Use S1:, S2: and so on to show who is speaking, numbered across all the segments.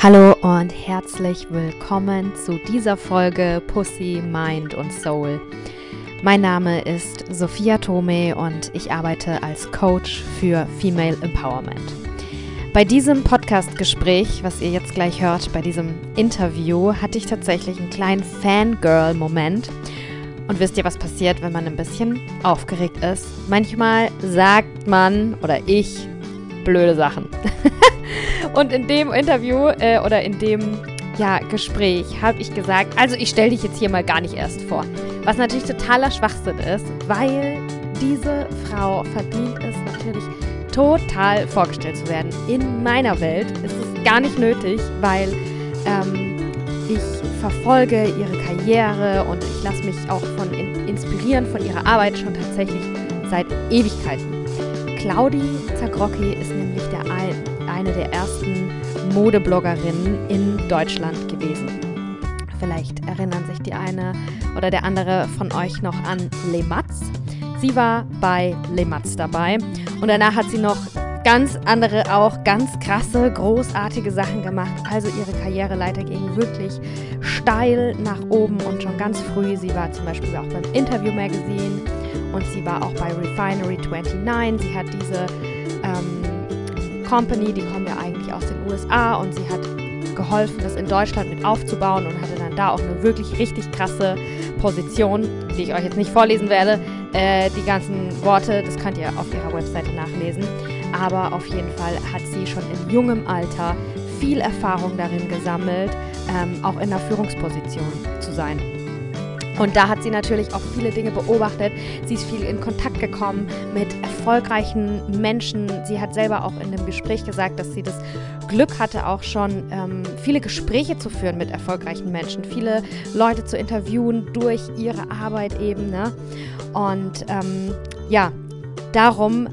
S1: Hallo und herzlich willkommen zu dieser Folge Pussy, Mind und Soul. Mein Name ist Sophia Tome und ich arbeite als Coach für Female Empowerment. Bei diesem Podcast-Gespräch, was ihr jetzt gleich hört, bei diesem Interview, hatte ich tatsächlich einen kleinen Fangirl-Moment. Und wisst ihr, was passiert, wenn man ein bisschen aufgeregt ist? Manchmal sagt man oder ich blöde Sachen. Und in dem Interview äh, oder in dem ja, Gespräch habe ich gesagt, also ich stelle dich jetzt hier mal gar nicht erst vor. Was natürlich totaler Schwachsinn ist, weil diese Frau verdient es natürlich total vorgestellt zu werden. In meiner Welt ist es gar nicht nötig, weil ähm, ich verfolge ihre Karriere und ich lasse mich auch von in, inspirieren von ihrer Arbeit schon tatsächlich seit Ewigkeiten. Claudi Zagrocki ist nämlich eine der ersten Modebloggerinnen in Deutschland gewesen. Vielleicht erinnern sich die eine oder der andere von euch noch an Le Matz. Sie war bei Le Matz dabei und danach hat sie noch ganz andere, auch ganz krasse, großartige Sachen gemacht. Also ihre Karriereleiter ging wirklich steil nach oben und schon ganz früh. Sie war zum Beispiel auch beim Interview Magazine und sie war auch bei Refinery 29. Sie hat diese ähm, Company, die kommen ja eigentlich aus den USA und sie hat geholfen, das in Deutschland mit aufzubauen und hatte dann da auch eine wirklich richtig krasse Position, die ich euch jetzt nicht vorlesen werde. Äh, die ganzen Worte, das könnt ihr auf ihrer Webseite nachlesen. Aber auf jeden Fall hat sie schon in jungem Alter viel Erfahrung darin gesammelt, ähm, auch in einer Führungsposition zu sein. Und da hat sie natürlich auch viele Dinge beobachtet. Sie ist viel in Kontakt gekommen mit erfolgreichen Menschen. Sie hat selber auch in dem Gespräch gesagt, dass sie das Glück hatte, auch schon ähm, viele Gespräche zu führen mit erfolgreichen Menschen, viele Leute zu interviewen durch ihre Arbeit eben. Ne? Und ähm, ja, darum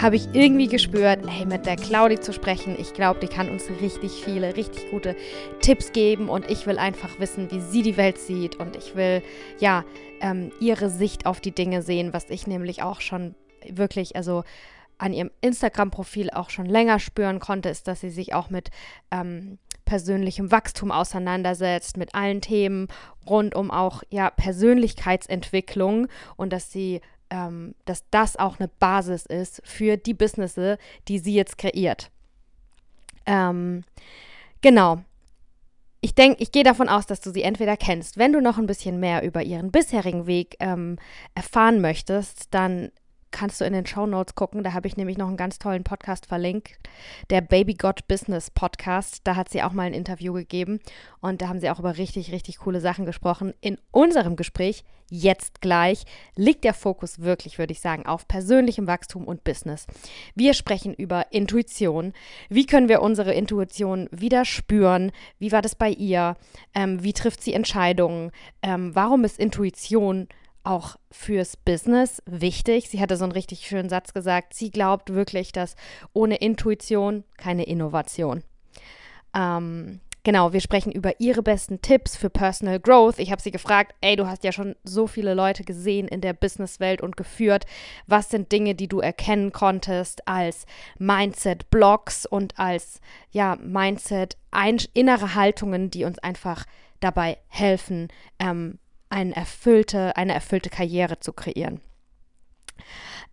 S1: habe ich irgendwie gespürt, hey, mit der Claudi zu sprechen, ich glaube, die kann uns richtig viele, richtig gute Tipps geben und ich will einfach wissen, wie sie die Welt sieht und ich will, ja, ähm, ihre Sicht auf die Dinge sehen, was ich nämlich auch schon wirklich, also an ihrem Instagram-Profil auch schon länger spüren konnte, ist, dass sie sich auch mit ähm, persönlichem Wachstum auseinandersetzt, mit allen Themen rund um auch ja Persönlichkeitsentwicklung und dass sie ähm, dass das auch eine Basis ist für die Businesses, die sie jetzt kreiert. Ähm, genau. Ich denke, ich gehe davon aus, dass du sie entweder kennst. Wenn du noch ein bisschen mehr über ihren bisherigen Weg ähm, erfahren möchtest, dann kannst du in den Show Notes gucken. Da habe ich nämlich noch einen ganz tollen Podcast verlinkt, der Baby God Business Podcast. Da hat sie auch mal ein Interview gegeben und da haben sie auch über richtig, richtig coole Sachen gesprochen. In unserem Gespräch jetzt gleich liegt der Fokus wirklich, würde ich sagen, auf persönlichem Wachstum und Business. Wir sprechen über Intuition. Wie können wir unsere Intuition wieder spüren? Wie war das bei ihr? Ähm, wie trifft sie Entscheidungen? Ähm, warum ist Intuition auch fürs Business wichtig. Sie hatte so einen richtig schönen Satz gesagt. Sie glaubt wirklich, dass ohne Intuition keine Innovation. Ähm, genau, wir sprechen über ihre besten Tipps für Personal Growth. Ich habe sie gefragt, ey, du hast ja schon so viele Leute gesehen in der Businesswelt und geführt. Was sind Dinge, die du erkennen konntest als Mindset-Blocks und als ja, Mindset, innere Haltungen, die uns einfach dabei helfen, ähm, eine erfüllte, eine erfüllte Karriere zu kreieren.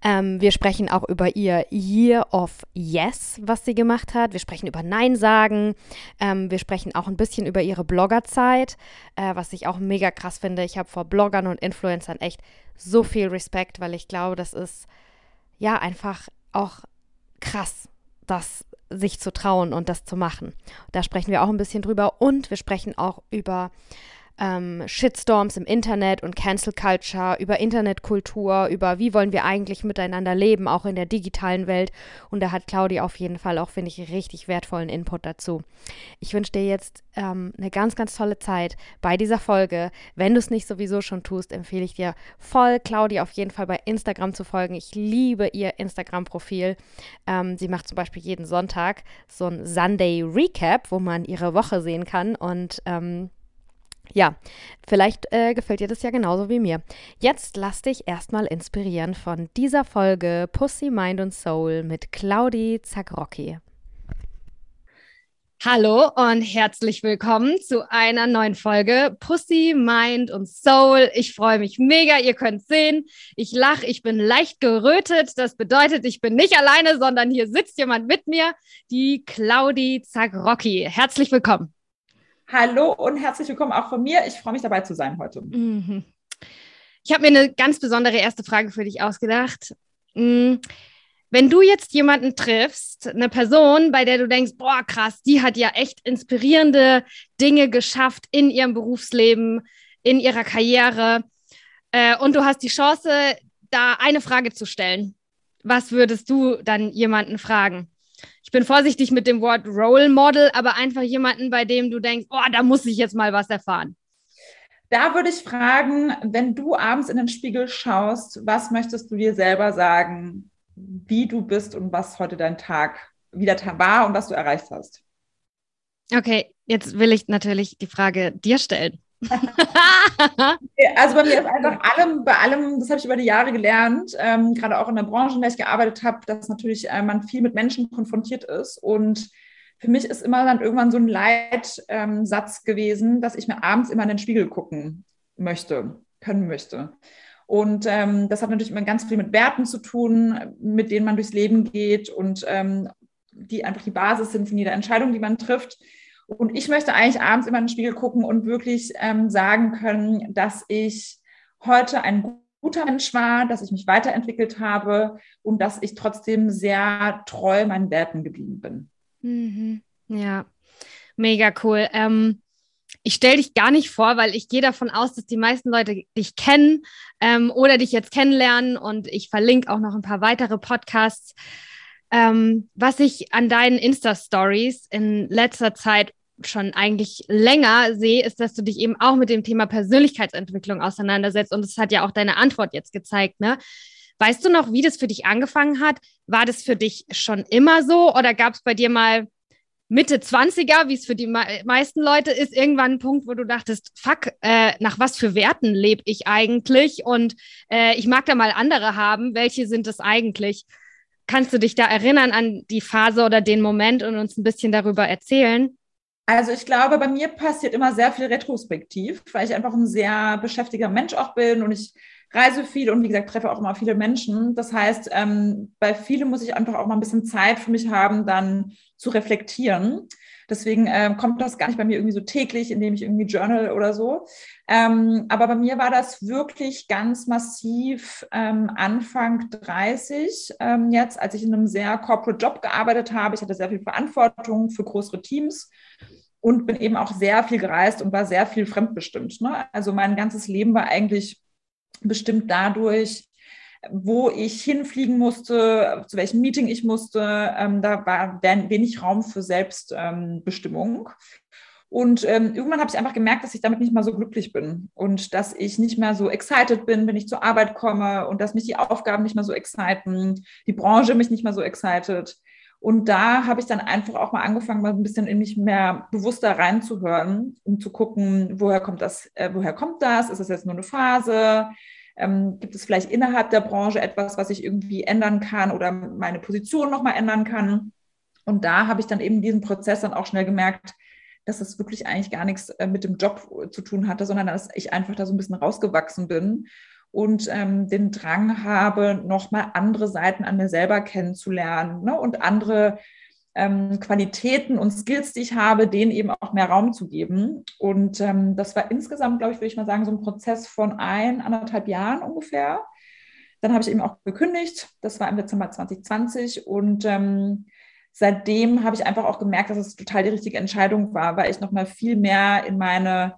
S1: Ähm, wir sprechen auch über ihr Year of Yes, was sie gemacht hat. Wir sprechen über Nein sagen. Ähm, wir sprechen auch ein bisschen über ihre Bloggerzeit, äh, was ich auch mega krass finde. Ich habe vor Bloggern und Influencern echt so viel Respekt, weil ich glaube, das ist ja einfach auch krass, das sich zu trauen und das zu machen. Da sprechen wir auch ein bisschen drüber und wir sprechen auch über ähm, Shitstorms im Internet und Cancel Culture, über Internetkultur, über wie wollen wir eigentlich miteinander leben, auch in der digitalen Welt. Und da hat Claudia auf jeden Fall auch, finde ich, richtig wertvollen Input dazu. Ich wünsche dir jetzt ähm, eine ganz, ganz tolle Zeit bei dieser Folge. Wenn du es nicht sowieso schon tust, empfehle ich dir voll, Claudia auf jeden Fall bei Instagram zu folgen. Ich liebe ihr Instagram-Profil. Ähm, sie macht zum Beispiel jeden Sonntag so ein Sunday Recap, wo man ihre Woche sehen kann und ähm, ja, vielleicht äh, gefällt dir das ja genauso wie mir. Jetzt lass dich erstmal inspirieren von dieser Folge Pussy, Mind und Soul mit Claudi Zagrocki. Hallo und herzlich willkommen zu einer neuen Folge Pussy, Mind und Soul. Ich freue mich mega, ihr könnt sehen. Ich lache, ich bin leicht gerötet. Das bedeutet, ich bin nicht alleine, sondern hier sitzt jemand mit mir, die Claudi Zagrocki. Herzlich willkommen.
S2: Hallo und herzlich willkommen auch von mir. Ich freue mich dabei zu sein heute.
S1: Mhm. Ich habe mir eine ganz besondere erste Frage für dich ausgedacht. Mhm. Wenn du jetzt jemanden triffst, eine Person, bei der du denkst, boah, krass, die hat ja echt inspirierende Dinge geschafft in ihrem Berufsleben, in ihrer Karriere, äh, und du hast die Chance, da eine Frage zu stellen, was würdest du dann jemanden fragen? Ich bin vorsichtig mit dem Wort Role Model, aber einfach jemanden, bei dem du denkst, oh, da muss ich jetzt mal was erfahren.
S2: Da würde ich fragen, wenn du abends in den Spiegel schaust, was möchtest du dir selber sagen? wie du bist und was heute dein Tag wieder war und was du erreicht hast.
S1: Okay, jetzt will ich natürlich die Frage dir stellen.
S2: also bei mir ist einfach allem, bei allem, das habe ich über die Jahre gelernt, ähm, gerade auch in der Branche, in der ich gearbeitet habe, dass natürlich äh, man viel mit Menschen konfrontiert ist. Und für mich ist immer dann irgendwann so ein Leitsatz ähm, gewesen, dass ich mir abends immer in den Spiegel gucken möchte, können möchte. Und ähm, das hat natürlich immer ganz viel mit Werten zu tun, mit denen man durchs Leben geht und ähm, die einfach die Basis sind von jeder Entscheidung, die man trifft. Und ich möchte eigentlich abends immer in den Spiegel gucken und wirklich ähm, sagen können, dass ich heute ein guter Mensch war, dass ich mich weiterentwickelt habe und dass ich trotzdem sehr treu meinen Werten geblieben bin.
S1: Mhm. Ja, mega cool. Ähm, ich stelle dich gar nicht vor, weil ich gehe davon aus, dass die meisten Leute dich kennen ähm, oder dich jetzt kennenlernen und ich verlinke auch noch ein paar weitere Podcasts. Ähm, was ich an deinen Insta-Stories in letzter Zeit schon eigentlich länger sehe, ist, dass du dich eben auch mit dem Thema Persönlichkeitsentwicklung auseinandersetzt und das hat ja auch deine Antwort jetzt gezeigt, ne? Weißt du noch, wie das für dich angefangen hat? War das für dich schon immer so oder gab es bei dir mal Mitte 20er, wie es für die meisten Leute ist, irgendwann ein Punkt, wo du dachtest, fuck, äh, nach was für Werten lebe ich eigentlich? Und äh, ich mag da mal andere haben. Welche sind es eigentlich? Kannst du dich da erinnern an die Phase oder den Moment und uns ein bisschen darüber erzählen?
S2: Also ich glaube, bei mir passiert immer sehr viel retrospektiv, weil ich einfach ein sehr beschäftiger Mensch auch bin und ich reise viel und wie gesagt treffe auch immer viele Menschen. Das heißt, ähm, bei vielen muss ich einfach auch mal ein bisschen Zeit für mich haben, dann zu reflektieren. Deswegen äh, kommt das gar nicht bei mir irgendwie so täglich, indem ich irgendwie journal oder so. Ähm, aber bei mir war das wirklich ganz massiv ähm, Anfang 30 ähm, jetzt, als ich in einem sehr corporate Job gearbeitet habe. Ich hatte sehr viel Verantwortung für größere Teams und bin eben auch sehr viel gereist und war sehr viel fremdbestimmt. Ne? Also mein ganzes Leben war eigentlich bestimmt dadurch, wo ich hinfliegen musste, zu welchem Meeting ich musste. Ähm, da war wenig Raum für Selbstbestimmung. und ähm, irgendwann habe ich einfach gemerkt, dass ich damit nicht mehr so glücklich bin und dass ich nicht mehr so excited bin, wenn ich zur Arbeit komme und dass mich die Aufgaben nicht mehr so exciten, die Branche mich nicht mehr so excited. Und da habe ich dann einfach auch mal angefangen, mal ein bisschen in mich mehr bewusster reinzuhören, um zu gucken, woher kommt das, äh, woher kommt das? Ist das jetzt nur eine Phase? Ähm, gibt es vielleicht innerhalb der Branche etwas, was ich irgendwie ändern kann oder meine Position nochmal ändern kann? Und da habe ich dann eben diesen Prozess dann auch schnell gemerkt, dass das wirklich eigentlich gar nichts äh, mit dem Job zu tun hatte, sondern dass ich einfach da so ein bisschen rausgewachsen bin und ähm, den Drang habe, nochmal andere Seiten an mir selber kennenzulernen ne? und andere ähm, Qualitäten und Skills, die ich habe, denen eben auch mehr Raum zu geben. Und ähm, das war insgesamt, glaube ich, würde ich mal sagen, so ein Prozess von ein, anderthalb Jahren ungefähr. Dann habe ich eben auch gekündigt. Das war im Dezember 2020 und ähm, seitdem habe ich einfach auch gemerkt, dass es total die richtige Entscheidung war, weil ich nochmal viel mehr in meine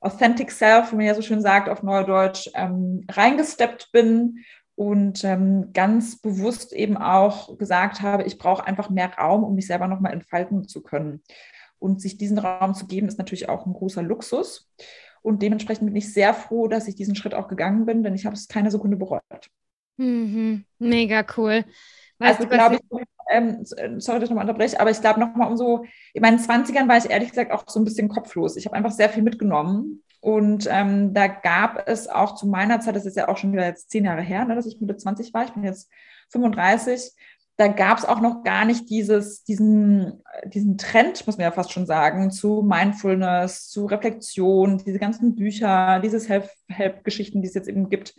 S2: Authentic Self, wie man ja so schön sagt auf Neudeutsch, ähm, reingesteppt bin und ähm, ganz bewusst eben auch gesagt habe, ich brauche einfach mehr Raum, um mich selber nochmal entfalten zu können. Und sich diesen Raum zu geben, ist natürlich auch ein großer Luxus. Und dementsprechend bin ich sehr froh, dass ich diesen Schritt auch gegangen bin, denn ich habe es keine Sekunde bereut.
S1: Mhm. Mega cool.
S2: Weißt also glaube ich, ähm, sorry, dass ich nochmal unterbreche, aber ich glaube nochmal um so, in meinen 20ern war ich ehrlich gesagt auch so ein bisschen kopflos. Ich habe einfach sehr viel mitgenommen und ähm, da gab es auch zu meiner Zeit, das ist ja auch schon wieder jetzt zehn Jahre her, ne, dass ich Mitte 20 war, ich bin jetzt 35, da gab es auch noch gar nicht dieses, diesen, diesen Trend, muss man ja fast schon sagen, zu Mindfulness, zu Reflexion, diese ganzen Bücher, diese Self-Help-Geschichten, die es jetzt eben gibt.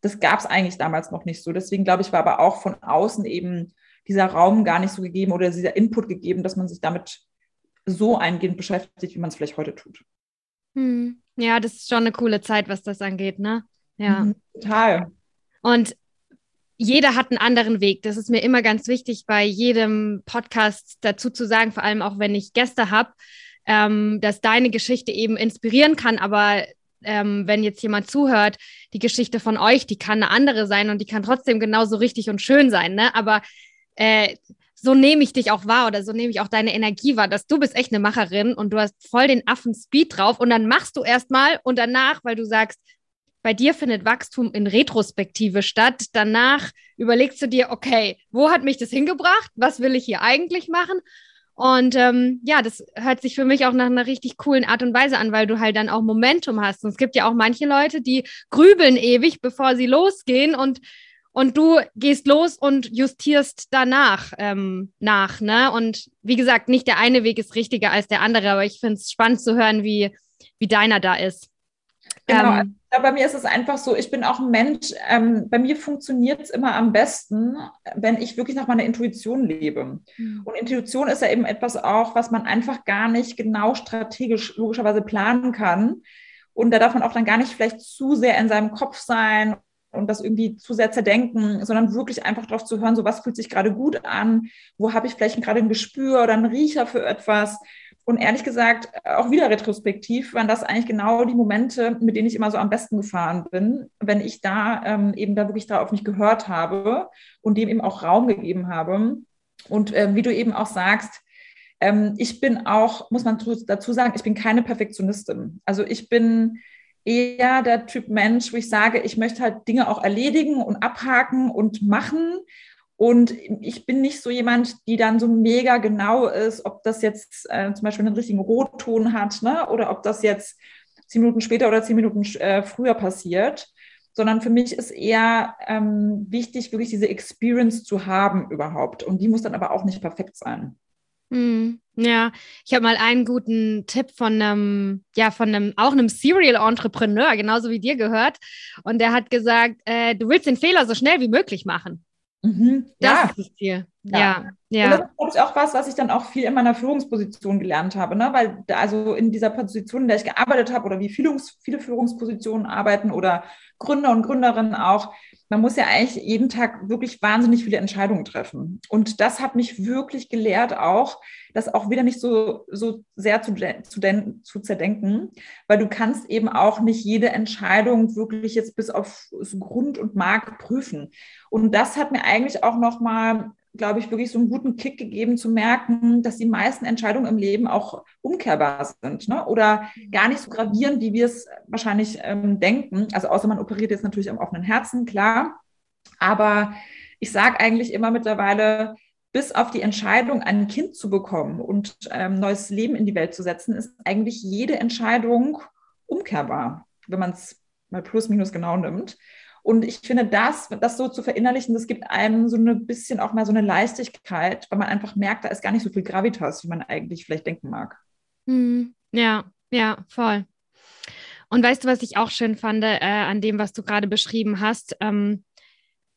S2: Das gab es eigentlich damals noch nicht so. Deswegen glaube ich, war aber auch von außen eben dieser Raum gar nicht so gegeben oder dieser Input gegeben, dass man sich damit so eingehend beschäftigt, wie man es vielleicht heute tut.
S1: Hm. Ja, das ist schon eine coole Zeit, was das angeht, ne? Ja.
S2: Mhm, total.
S1: Und jeder hat einen anderen Weg. Das ist mir immer ganz wichtig, bei jedem Podcast dazu zu sagen, vor allem auch wenn ich Gäste habe, ähm, dass deine Geschichte eben inspirieren kann, aber ähm, wenn jetzt jemand zuhört, die Geschichte von euch, die kann eine andere sein und die kann trotzdem genauso richtig und schön sein, ne? Aber äh, so nehme ich dich auch wahr oder so nehme ich auch deine Energie wahr, dass du bist echt eine Macherin und du hast voll den Affen-Speed drauf und dann machst du erstmal und danach, weil du sagst, bei dir findet Wachstum in Retrospektive statt. Danach überlegst du dir, okay, wo hat mich das hingebracht? Was will ich hier eigentlich machen? Und ähm, ja, das hört sich für mich auch nach einer richtig coolen Art und Weise an, weil du halt dann auch Momentum hast. Und es gibt ja auch manche Leute, die grübeln ewig, bevor sie losgehen und und du gehst los und justierst danach ähm, nach, ne? Und wie gesagt, nicht der eine Weg ist richtiger als der andere, aber ich finde es spannend zu hören, wie, wie deiner da ist.
S2: Genau, ähm, bei mir ist es einfach so, ich bin auch ein Mensch, ähm, bei mir funktioniert es immer am besten, wenn ich wirklich nach meiner Intuition lebe. Mhm. Und Intuition ist ja eben etwas auch, was man einfach gar nicht genau strategisch logischerweise planen kann. Und da darf man auch dann gar nicht vielleicht zu sehr in seinem Kopf sein und das irgendwie zu sehr zerdenken, sondern wirklich einfach darauf zu hören, so was fühlt sich gerade gut an, wo habe ich vielleicht gerade ein Gespür oder einen Riecher für etwas und ehrlich gesagt, auch wieder retrospektiv, waren das eigentlich genau die Momente, mit denen ich immer so am besten gefahren bin, wenn ich da ähm, eben da wirklich da auf mich gehört habe und dem eben auch Raum gegeben habe. Und äh, wie du eben auch sagst, ähm, ich bin auch, muss man dazu sagen, ich bin keine Perfektionistin. Also ich bin eher der Typ Mensch, wo ich sage, ich möchte halt Dinge auch erledigen und abhaken und machen und ich bin nicht so jemand, die dann so mega genau ist, ob das jetzt äh, zum Beispiel einen richtigen Rotton hat, ne? oder ob das jetzt zehn Minuten später oder zehn Minuten äh, früher passiert. Sondern für mich ist eher ähm, wichtig, wirklich diese Experience zu haben überhaupt. Und die muss dann aber auch nicht perfekt sein.
S1: Hm, ja, ich habe mal einen guten Tipp von einem, ja, von einem, auch einem Serial Entrepreneur, genauso wie dir gehört. Und der hat gesagt, äh, du willst den Fehler so schnell wie möglich machen.
S2: Mhm.
S1: Das ja. ist das Ziel. Ja, ja.
S2: Und das ist auch was, was ich dann auch viel in meiner Führungsposition gelernt habe, ne? weil da, also in dieser Position, in der ich gearbeitet habe oder wie viele, viele Führungspositionen arbeiten oder Gründer und Gründerinnen auch, man muss ja eigentlich jeden Tag wirklich wahnsinnig viele Entscheidungen treffen. Und das hat mich wirklich gelehrt auch, das auch wieder nicht so, so sehr zu, zu, zu zerdenken, weil du kannst eben auch nicht jede Entscheidung wirklich jetzt bis auf Grund und Mark prüfen. Und das hat mir eigentlich auch nochmal glaube ich, wirklich so einen guten Kick gegeben, zu merken, dass die meisten Entscheidungen im Leben auch umkehrbar sind ne? oder gar nicht so gravierend, wie wir es wahrscheinlich ähm, denken. Also außer man operiert jetzt natürlich am offenen Herzen, klar. Aber ich sage eigentlich immer mittlerweile, bis auf die Entscheidung, ein Kind zu bekommen und ähm, neues Leben in die Welt zu setzen, ist eigentlich jede Entscheidung umkehrbar, wenn man es mal plus minus genau nimmt. Und ich finde, das, das so zu verinnerlichen, das gibt einem so ein bisschen auch mal so eine Leichtigkeit, weil man einfach merkt, da ist gar nicht so viel Gravitas, wie man eigentlich vielleicht denken mag.
S1: Hm, ja, ja, voll. Und weißt du, was ich auch schön fand äh, an dem, was du gerade beschrieben hast? Ähm,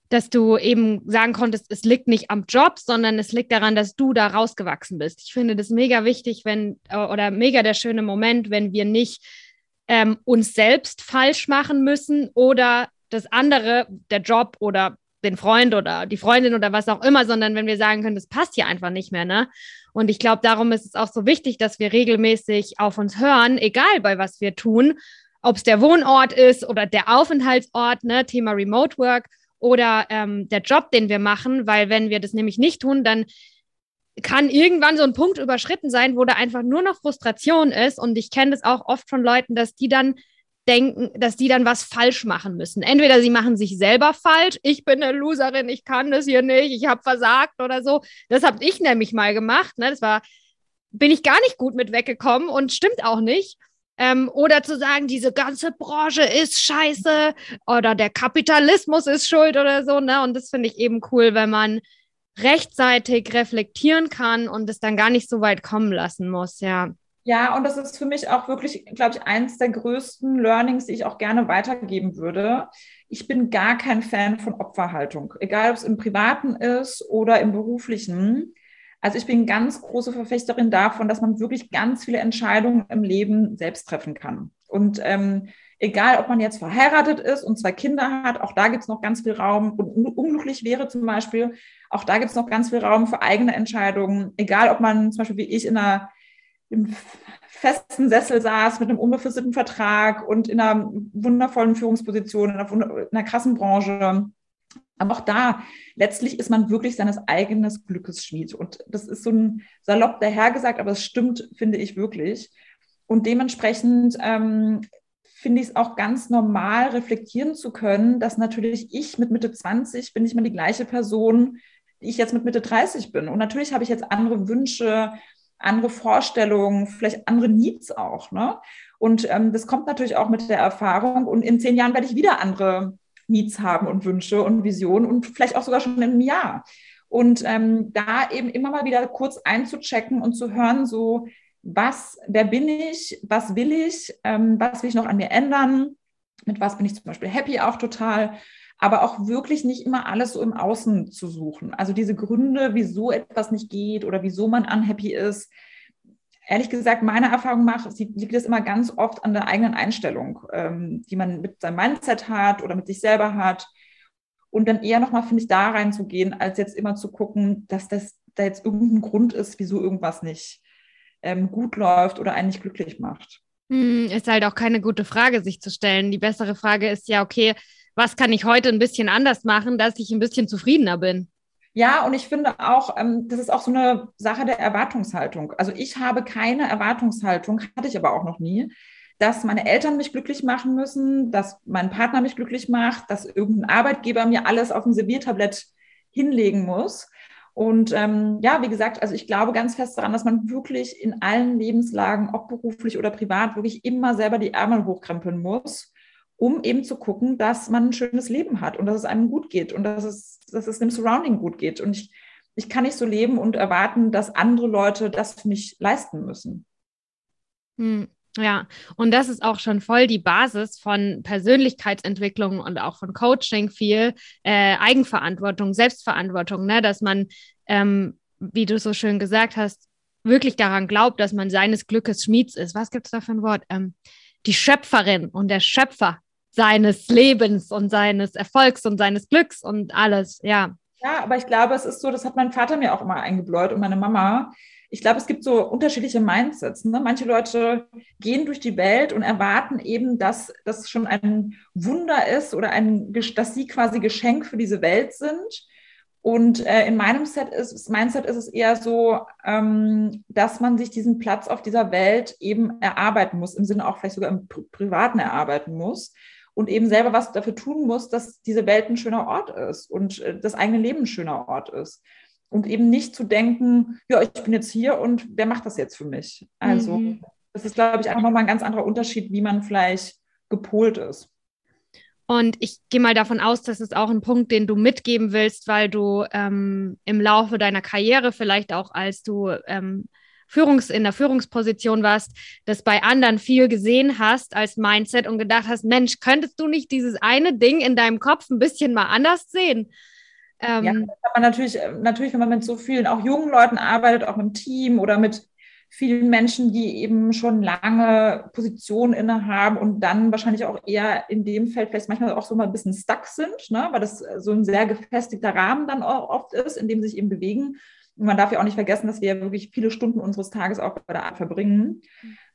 S1: dass du eben sagen konntest, es liegt nicht am Job, sondern es liegt daran, dass du da rausgewachsen bist. Ich finde das mega wichtig, wenn, äh, oder mega der schöne Moment, wenn wir nicht ähm, uns selbst falsch machen müssen oder das andere, der Job oder den Freund oder die Freundin oder was auch immer, sondern wenn wir sagen können, das passt hier einfach nicht mehr, ne? Und ich glaube, darum ist es auch so wichtig, dass wir regelmäßig auf uns hören, egal bei was wir tun, ob es der Wohnort ist oder der Aufenthaltsort, ne, Thema Remote Work oder ähm, der Job, den wir machen, weil wenn wir das nämlich nicht tun, dann kann irgendwann so ein Punkt überschritten sein, wo da einfach nur noch Frustration ist. Und ich kenne das auch oft von Leuten, dass die dann denken, dass die dann was falsch machen müssen. Entweder sie machen sich selber falsch, ich bin eine Loserin, ich kann das hier nicht, ich habe versagt oder so. Das habe ich nämlich mal gemacht. Ne? Das war, bin ich gar nicht gut mit weggekommen und stimmt auch nicht. Ähm, oder zu sagen, diese ganze Branche ist scheiße oder der Kapitalismus ist schuld oder so. Ne? Und das finde ich eben cool, wenn man rechtzeitig reflektieren kann und es dann gar nicht so weit kommen lassen muss, ja.
S2: Ja, und das ist für mich auch wirklich, glaube ich, eins der größten Learnings, die ich auch gerne weitergeben würde. Ich bin gar kein Fan von Opferhaltung, egal ob es im Privaten ist oder im Beruflichen. Also ich bin ganz große Verfechterin davon, dass man wirklich ganz viele Entscheidungen im Leben selbst treffen kann. Und ähm, egal, ob man jetzt verheiratet ist und zwei Kinder hat, auch da gibt es noch ganz viel Raum und unglücklich wäre zum Beispiel, auch da gibt es noch ganz viel Raum für eigene Entscheidungen. Egal, ob man zum Beispiel wie ich in einer im festen Sessel saß mit einem unbefristeten Vertrag und in einer wundervollen Führungsposition, in einer, in einer krassen Branche. Aber auch da, letztlich ist man wirklich seines eigenen Glückes Schmied. Und das ist so ein salopp dahergesagt, aber es stimmt, finde ich wirklich. Und dementsprechend ähm, finde ich es auch ganz normal, reflektieren zu können, dass natürlich ich mit Mitte 20 bin nicht mehr die gleiche Person, die ich jetzt mit Mitte 30 bin. Und natürlich habe ich jetzt andere Wünsche, andere Vorstellungen, vielleicht andere Needs auch. Ne? Und ähm, das kommt natürlich auch mit der Erfahrung. Und in zehn Jahren werde ich wieder andere Needs haben und Wünsche und Visionen und vielleicht auch sogar schon in einem Jahr. Und ähm, da eben immer mal wieder kurz einzuchecken und zu hören, so, was, wer bin ich, was will ich, ähm, was will ich noch an mir ändern, mit was bin ich zum Beispiel happy auch total aber auch wirklich nicht immer alles so im Außen zu suchen. Also diese Gründe, wieso etwas nicht geht oder wieso man unhappy ist. Ehrlich gesagt, meiner Erfahrung nach liegt es immer ganz oft an der eigenen Einstellung, ähm, die man mit seinem Mindset hat oder mit sich selber hat. Und dann eher nochmal, finde ich, da reinzugehen, als jetzt immer zu gucken, dass das da jetzt irgendein Grund ist, wieso irgendwas nicht ähm, gut läuft oder einen nicht glücklich macht.
S1: Hm, ist halt auch keine gute Frage, sich zu stellen. Die bessere Frage ist ja, okay, was kann ich heute ein bisschen anders machen, dass ich ein bisschen zufriedener bin?
S2: Ja, und ich finde auch, ähm, das ist auch so eine Sache der Erwartungshaltung. Also ich habe keine Erwartungshaltung, hatte ich aber auch noch nie, dass meine Eltern mich glücklich machen müssen, dass mein Partner mich glücklich macht, dass irgendein Arbeitgeber mir alles auf ein Serviertablett hinlegen muss. Und ähm, ja, wie gesagt, also ich glaube ganz fest daran, dass man wirklich in allen Lebenslagen, ob beruflich oder privat, wirklich immer selber die Ärmel hochkrempeln muss um eben zu gucken, dass man ein schönes Leben hat und dass es einem gut geht und dass es, dass es dem Surrounding gut geht. Und ich, ich kann nicht so leben und erwarten, dass andere Leute das für mich leisten müssen.
S1: Hm. Ja, und das ist auch schon voll die Basis von Persönlichkeitsentwicklung und auch von Coaching viel äh, Eigenverantwortung, Selbstverantwortung, ne? dass man, ähm, wie du so schön gesagt hast, wirklich daran glaubt, dass man seines Glückes Schmieds ist. Was gibt es da für ein Wort? Ähm, die Schöpferin und der Schöpfer seines Lebens und seines Erfolgs und seines Glücks und alles, ja.
S2: Ja, aber ich glaube, es ist so, das hat mein Vater mir auch immer eingebläut und meine Mama. Ich glaube, es gibt so unterschiedliche Mindsets. Ne? Manche Leute gehen durch die Welt und erwarten eben, dass das schon ein Wunder ist oder ein, dass sie quasi Geschenk für diese Welt sind. Und äh, in meinem Set ist, Mindset ist es eher so, ähm, dass man sich diesen Platz auf dieser Welt eben erarbeiten muss, im Sinne auch vielleicht sogar im Pri Privaten erarbeiten muss und eben selber was dafür tun muss, dass diese Welt ein schöner Ort ist und äh, das eigene Leben ein schöner Ort ist. Und eben nicht zu denken, ja, ich bin jetzt hier und wer macht das jetzt für mich? Also, mhm. das ist, glaube ich, einfach nochmal ein ganz anderer Unterschied, wie man vielleicht gepolt ist.
S1: Und ich gehe mal davon aus, dass es auch ein Punkt, den du mitgeben willst, weil du ähm, im Laufe deiner Karriere, vielleicht auch als du ähm, Führungs in der Führungsposition warst, das bei anderen viel gesehen hast als Mindset und gedacht hast, Mensch, könntest du nicht dieses eine Ding in deinem Kopf ein bisschen mal anders sehen?
S2: Ähm, ja, das hat man natürlich, äh, natürlich, wenn man mit so vielen auch jungen Leuten arbeitet, auch mit dem Team oder mit vielen Menschen, die eben schon lange Positionen innehaben und dann wahrscheinlich auch eher in dem Feld vielleicht manchmal auch so mal ein bisschen stuck sind, ne? weil das so ein sehr gefestigter Rahmen dann auch oft ist, in dem sie sich eben bewegen. Man darf ja auch nicht vergessen, dass wir ja wirklich viele Stunden unseres Tages auch bei der Art verbringen.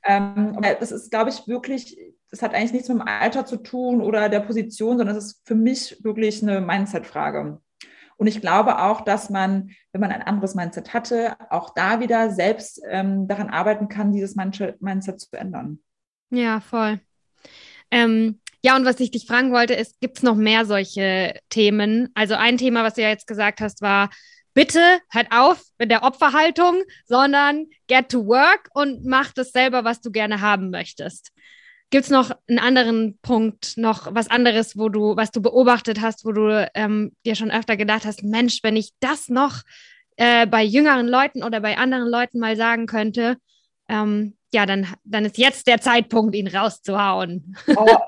S2: Ähm, das ist, glaube ich, wirklich, das hat eigentlich nichts mit dem Alter zu tun oder der Position, sondern es ist für mich wirklich eine Mindset-Frage. Und ich glaube auch, dass man, wenn man ein anderes Mindset hatte, auch da wieder selbst ähm, daran arbeiten kann, dieses Mindset zu ändern.
S1: Ja, voll. Ähm, ja, und was ich dich fragen wollte, ist, gibt es noch mehr solche Themen? Also ein Thema, was du ja jetzt gesagt hast, war, bitte hört auf mit der Opferhaltung, sondern get to work und mach das selber, was du gerne haben möchtest. Gibt es noch einen anderen Punkt, noch was anderes, wo du, was du beobachtet hast, wo du ähm, dir schon öfter gedacht hast, Mensch, wenn ich das noch äh, bei jüngeren Leuten oder bei anderen Leuten mal sagen könnte, ähm, ja, dann, dann ist jetzt der Zeitpunkt, ihn rauszuhauen.
S2: Oh,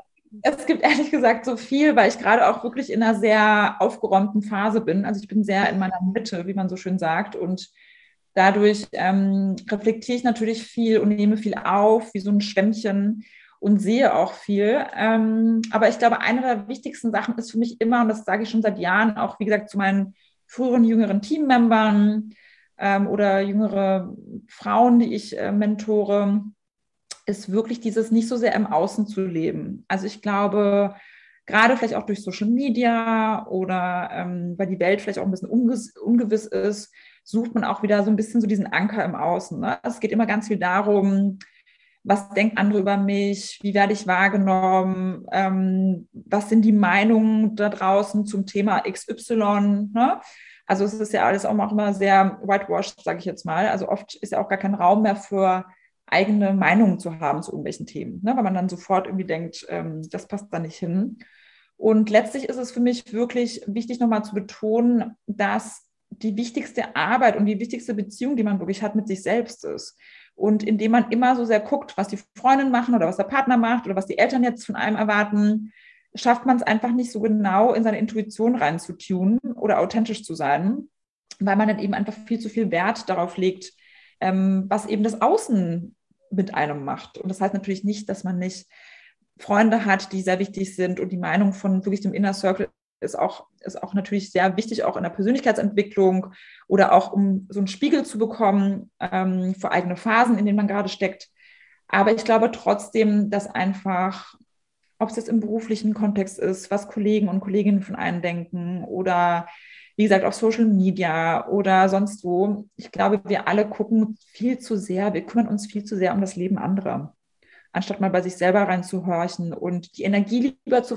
S2: es gibt ehrlich gesagt so viel, weil ich gerade auch wirklich in einer sehr aufgeräumten Phase bin. Also ich bin sehr in meiner Mitte, wie man so schön sagt. Und dadurch ähm, reflektiere ich natürlich viel und nehme viel auf, wie so ein Schwämmchen und sehe auch viel. Ähm, aber ich glaube, eine der wichtigsten Sachen ist für mich immer, und das sage ich schon seit Jahren, auch wie gesagt zu meinen früheren jüngeren Teammembern ähm, oder jüngere Frauen, die ich äh, mentore, ist wirklich dieses nicht so sehr im Außen zu leben. Also ich glaube, gerade vielleicht auch durch Social Media oder ähm, weil die Welt vielleicht auch ein bisschen ungewiss ist, sucht man auch wieder so ein bisschen so diesen Anker im Außen. Ne? Es geht immer ganz viel darum, was denken andere über mich, wie werde ich wahrgenommen, ähm, was sind die Meinungen da draußen zum Thema XY. Ne? Also es ist ja alles auch immer sehr whitewashed, sage ich jetzt mal. Also oft ist ja auch gar kein Raum mehr für eigene Meinungen zu haben zu irgendwelchen Themen, ne? weil man dann sofort irgendwie denkt, ähm, das passt da nicht hin. Und letztlich ist es für mich wirklich wichtig, nochmal zu betonen, dass die wichtigste Arbeit und die wichtigste Beziehung, die man wirklich hat mit sich selbst ist. Und indem man immer so sehr guckt, was die Freundinnen machen oder was der Partner macht oder was die Eltern jetzt von einem erwarten, schafft man es einfach nicht so genau in seine Intuition reinzutunen oder authentisch zu sein, weil man dann eben einfach viel zu viel Wert darauf legt, ähm, was eben das Außen mit einem macht. Und das heißt natürlich nicht, dass man nicht Freunde hat, die sehr wichtig sind und die Meinung von wirklich dem Inner Circle ist auch, ist auch natürlich sehr wichtig, auch in der Persönlichkeitsentwicklung oder auch um so einen Spiegel zu bekommen ähm, für eigene Phasen, in denen man gerade steckt. Aber ich glaube trotzdem, dass einfach, ob es jetzt im beruflichen Kontext ist, was Kollegen und Kolleginnen von einem denken oder wie gesagt, auf Social Media oder sonst wo. Ich glaube, wir alle gucken viel zu sehr, wir kümmern uns viel zu sehr um das Leben anderer, anstatt mal bei sich selber reinzuhorchen und die Energie lieber zu,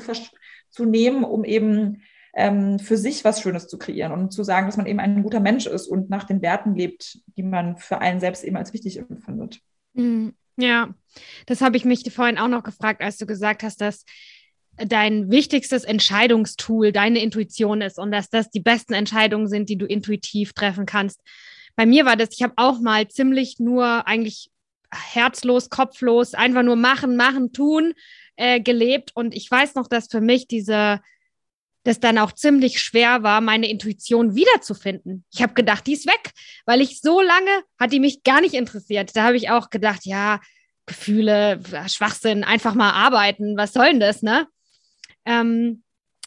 S2: zu nehmen, um eben ähm, für sich was Schönes zu kreieren und zu sagen, dass man eben ein guter Mensch ist und nach den Werten lebt, die man für einen selbst eben als wichtig empfindet.
S1: Hm, ja, das habe ich mich vorhin auch noch gefragt, als du gesagt hast, dass dein wichtigstes Entscheidungstool deine Intuition ist und dass das die besten Entscheidungen sind, die du intuitiv treffen kannst. Bei mir war das, ich habe auch mal ziemlich nur eigentlich herzlos, kopflos, einfach nur machen, machen, tun äh, gelebt. Und ich weiß noch, dass für mich diese, das dann auch ziemlich schwer war, meine Intuition wiederzufinden. Ich habe gedacht, die ist weg, weil ich so lange hat die mich gar nicht interessiert. Da habe ich auch gedacht, ja, Gefühle, Schwachsinn, einfach mal arbeiten, was soll denn das, ne? Ähm,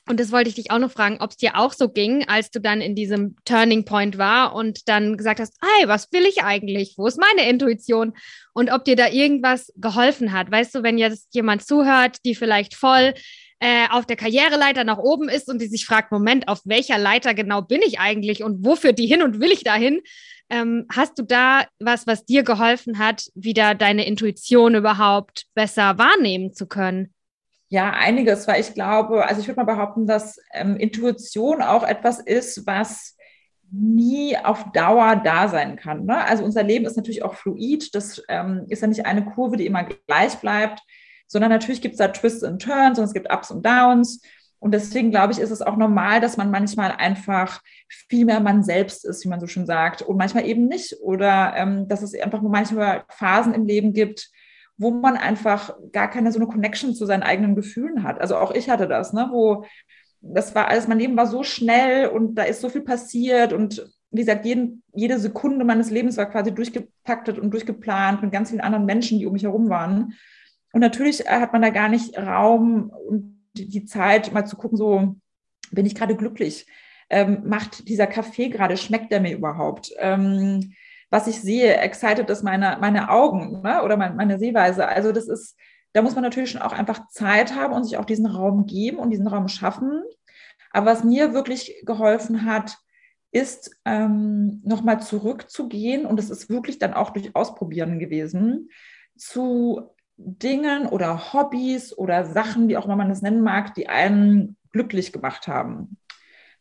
S1: und das wollte ich dich auch noch fragen, ob es dir auch so ging, als du dann in diesem Turning Point war und dann gesagt hast, hey, was will ich eigentlich? Wo ist meine Intuition? Und ob dir da irgendwas geholfen hat. Weißt du, wenn jetzt jemand zuhört, die vielleicht voll äh, auf der Karriereleiter nach oben ist und die sich fragt, Moment, auf welcher Leiter genau bin ich eigentlich und wo führt die hin und will ich dahin? Ähm, hast du da was, was dir geholfen hat, wieder deine Intuition überhaupt besser wahrnehmen zu können?
S2: Ja, einiges, weil ich glaube, also ich würde mal behaupten, dass ähm, Intuition auch etwas ist, was nie auf Dauer da sein kann. Ne? Also unser Leben ist natürlich auch fluid. Das ähm, ist ja nicht eine Kurve, die immer gleich bleibt, sondern natürlich gibt es da Twists und Turns und es gibt Ups und Downs. Und deswegen glaube ich, ist es auch normal, dass man manchmal einfach viel mehr man selbst ist, wie man so schön sagt, und manchmal eben nicht. Oder ähm, dass es einfach nur manchmal Phasen im Leben gibt, wo man einfach gar keine so eine Connection zu seinen eigenen Gefühlen hat. Also auch ich hatte das, ne, wo das war alles, mein Leben war so schnell und da ist so viel passiert und wie gesagt, jeden, jede Sekunde meines Lebens war quasi durchgepaktet und durchgeplant mit ganz vielen anderen Menschen, die um mich herum waren. Und natürlich äh, hat man da gar nicht Raum und die Zeit, mal zu gucken, so bin ich gerade glücklich? Ähm, macht dieser Kaffee gerade, schmeckt der mir überhaupt? Ähm, was ich sehe, excited ist meine, meine Augen ne? oder meine, meine Sehweise. Also das ist, da muss man natürlich schon auch einfach Zeit haben und sich auch diesen Raum geben und diesen Raum schaffen. Aber was mir wirklich geholfen hat, ist ähm, nochmal zurückzugehen und es ist wirklich dann auch durch Ausprobieren gewesen, zu Dingen oder Hobbys oder Sachen, wie auch immer man das nennen mag, die einen glücklich gemacht haben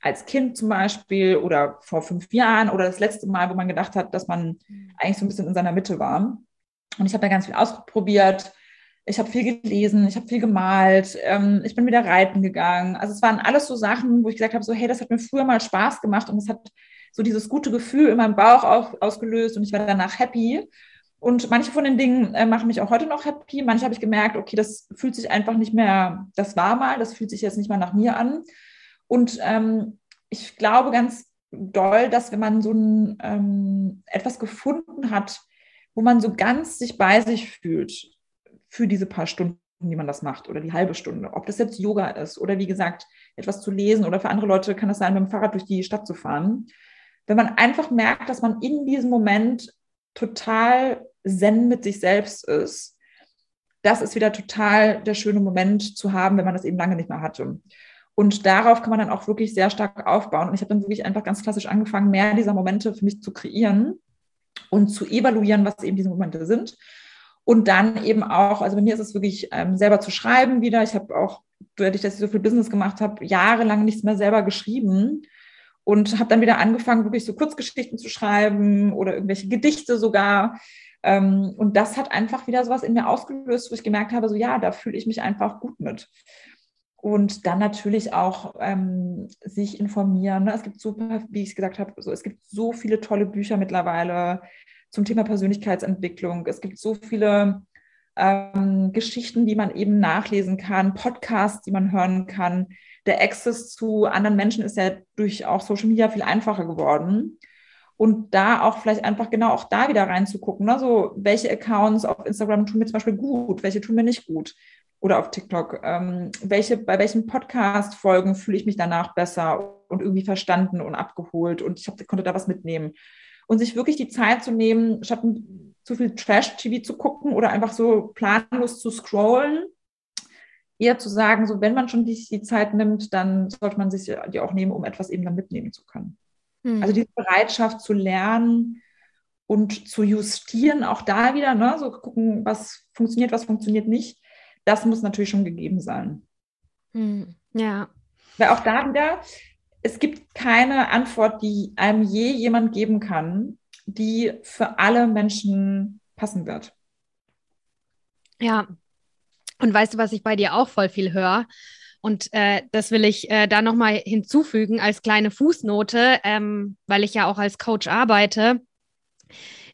S2: als Kind zum Beispiel oder vor fünf Jahren oder das letzte Mal, wo man gedacht hat, dass man eigentlich so ein bisschen in seiner Mitte war. Und ich habe da ganz viel ausprobiert. Ich habe viel gelesen, ich habe viel gemalt, ähm, ich bin wieder reiten gegangen. Also es waren alles so Sachen, wo ich gesagt habe, so hey, das hat mir früher mal Spaß gemacht und es hat so dieses gute Gefühl in meinem Bauch auch ausgelöst und ich war danach happy. Und manche von den Dingen äh, machen mich auch heute noch happy. Manche habe ich gemerkt, okay, das fühlt sich einfach nicht mehr, das war mal, das fühlt sich jetzt nicht mehr nach mir an. Und ähm, ich glaube ganz doll, dass wenn man so ein, ähm, etwas gefunden hat, wo man so ganz sich bei sich fühlt, für diese paar Stunden, die man das macht oder die halbe Stunde. Ob das jetzt Yoga ist oder wie gesagt, etwas zu lesen oder für andere Leute kann es sein, mit dem Fahrrad durch die Stadt zu fahren. Wenn man einfach merkt, dass man in diesem Moment total zen mit sich selbst ist, das ist wieder total der schöne Moment zu haben, wenn man das eben lange nicht mehr hatte. Und darauf kann man dann auch wirklich sehr stark aufbauen. Und ich habe dann wirklich einfach ganz klassisch angefangen, mehr dieser Momente für mich zu kreieren und zu evaluieren, was eben diese Momente sind. Und dann eben auch, also bei mir ist es wirklich ähm, selber zu schreiben wieder. Ich habe auch, dadurch, dass ich so viel Business gemacht habe, jahrelang nichts mehr selber geschrieben und habe dann wieder angefangen, wirklich so Kurzgeschichten zu schreiben oder irgendwelche Gedichte sogar. Ähm, und das hat einfach wieder sowas in mir ausgelöst, wo ich gemerkt habe, so ja, da fühle ich mich einfach gut mit. Und dann natürlich auch ähm, sich informieren. Ne? Es gibt super, wie ich es gesagt habe, so, es gibt so viele tolle Bücher mittlerweile zum Thema Persönlichkeitsentwicklung. Es gibt so viele ähm, Geschichten, die man eben nachlesen kann, Podcasts, die man hören kann. Der Access zu anderen Menschen ist ja durch auch Social Media viel einfacher geworden. Und da auch vielleicht einfach genau auch da wieder reinzugucken, ne? welche Accounts auf Instagram tun mir zum Beispiel gut, welche tun mir nicht gut oder auf TikTok, ähm, welche, bei welchen Podcast-Folgen fühle ich mich danach besser und irgendwie verstanden und abgeholt und ich hab, konnte da was mitnehmen und sich wirklich die Zeit zu nehmen, statt zu viel Trash-TV zu gucken oder einfach so planlos zu scrollen, eher zu sagen, so wenn man schon die, die Zeit nimmt, dann sollte man sich die auch nehmen, um etwas eben dann mitnehmen zu können. Hm. Also diese Bereitschaft zu lernen und zu justieren, auch da wieder, ne, so gucken, was funktioniert, was funktioniert nicht, das muss natürlich schon gegeben sein.
S1: Hm. Ja.
S2: Weil auch da wieder, es gibt keine Antwort, die einem je jemand geben kann, die für alle Menschen passen wird.
S1: Ja. Und weißt du, was ich bei dir auch voll viel höre? Und äh, das will ich äh, da nochmal hinzufügen als kleine Fußnote, ähm, weil ich ja auch als Coach arbeite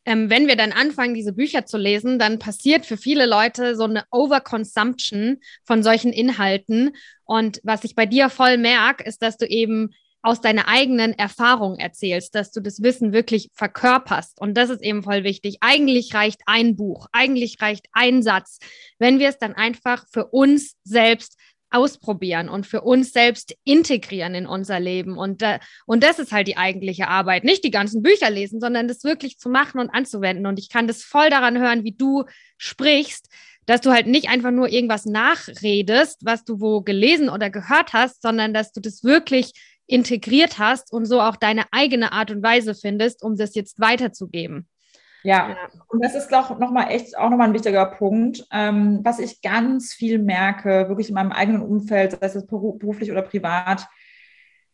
S1: ähm, wenn wir dann anfangen, diese Bücher zu lesen, dann passiert für viele Leute so eine Overconsumption von solchen Inhalten. Und was ich bei dir voll merke, ist, dass du eben aus deiner eigenen Erfahrung erzählst, dass du das Wissen wirklich verkörperst. Und das ist eben voll wichtig. Eigentlich reicht ein Buch, eigentlich reicht ein Satz, wenn wir es dann einfach für uns selbst ausprobieren und für uns selbst integrieren in unser Leben. Und, äh, und das ist halt die eigentliche Arbeit. Nicht die ganzen Bücher lesen, sondern das wirklich zu machen und anzuwenden. Und ich kann das voll daran hören, wie du sprichst, dass du halt nicht einfach nur irgendwas nachredest, was du wo gelesen oder gehört hast, sondern dass du das wirklich integriert hast und so auch deine eigene Art und Weise findest, um das jetzt weiterzugeben.
S2: Ja, ja. und das ist auch nochmal echt auch nochmal ein wichtiger Punkt, ähm, was ich ganz viel merke, wirklich in meinem eigenen Umfeld, sei es beruflich oder privat.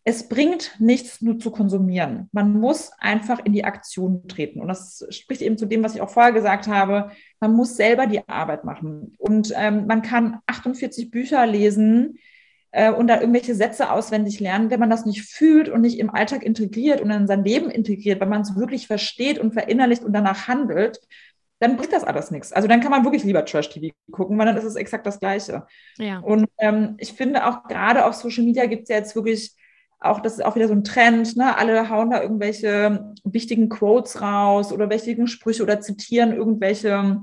S2: Es bringt nichts nur zu konsumieren. Man muss einfach in die Aktion treten. Und das spricht eben zu dem, was ich auch vorher gesagt habe. Man muss selber die Arbeit machen. Und ähm, man kann 48 Bücher lesen, äh, und da irgendwelche Sätze auswendig lernen, wenn man das nicht fühlt und nicht im Alltag integriert und in sein Leben integriert, wenn man es wirklich versteht und verinnerlicht und danach handelt, dann bringt das alles nichts. Also dann kann man wirklich lieber Trash-TV gucken, weil dann ist es exakt das Gleiche. Ja. Und ähm, ich finde auch gerade auf Social Media gibt es ja jetzt wirklich auch, das ist auch wieder so ein Trend, ne? Alle hauen da irgendwelche wichtigen Quotes raus oder wichtigen Sprüche oder zitieren irgendwelche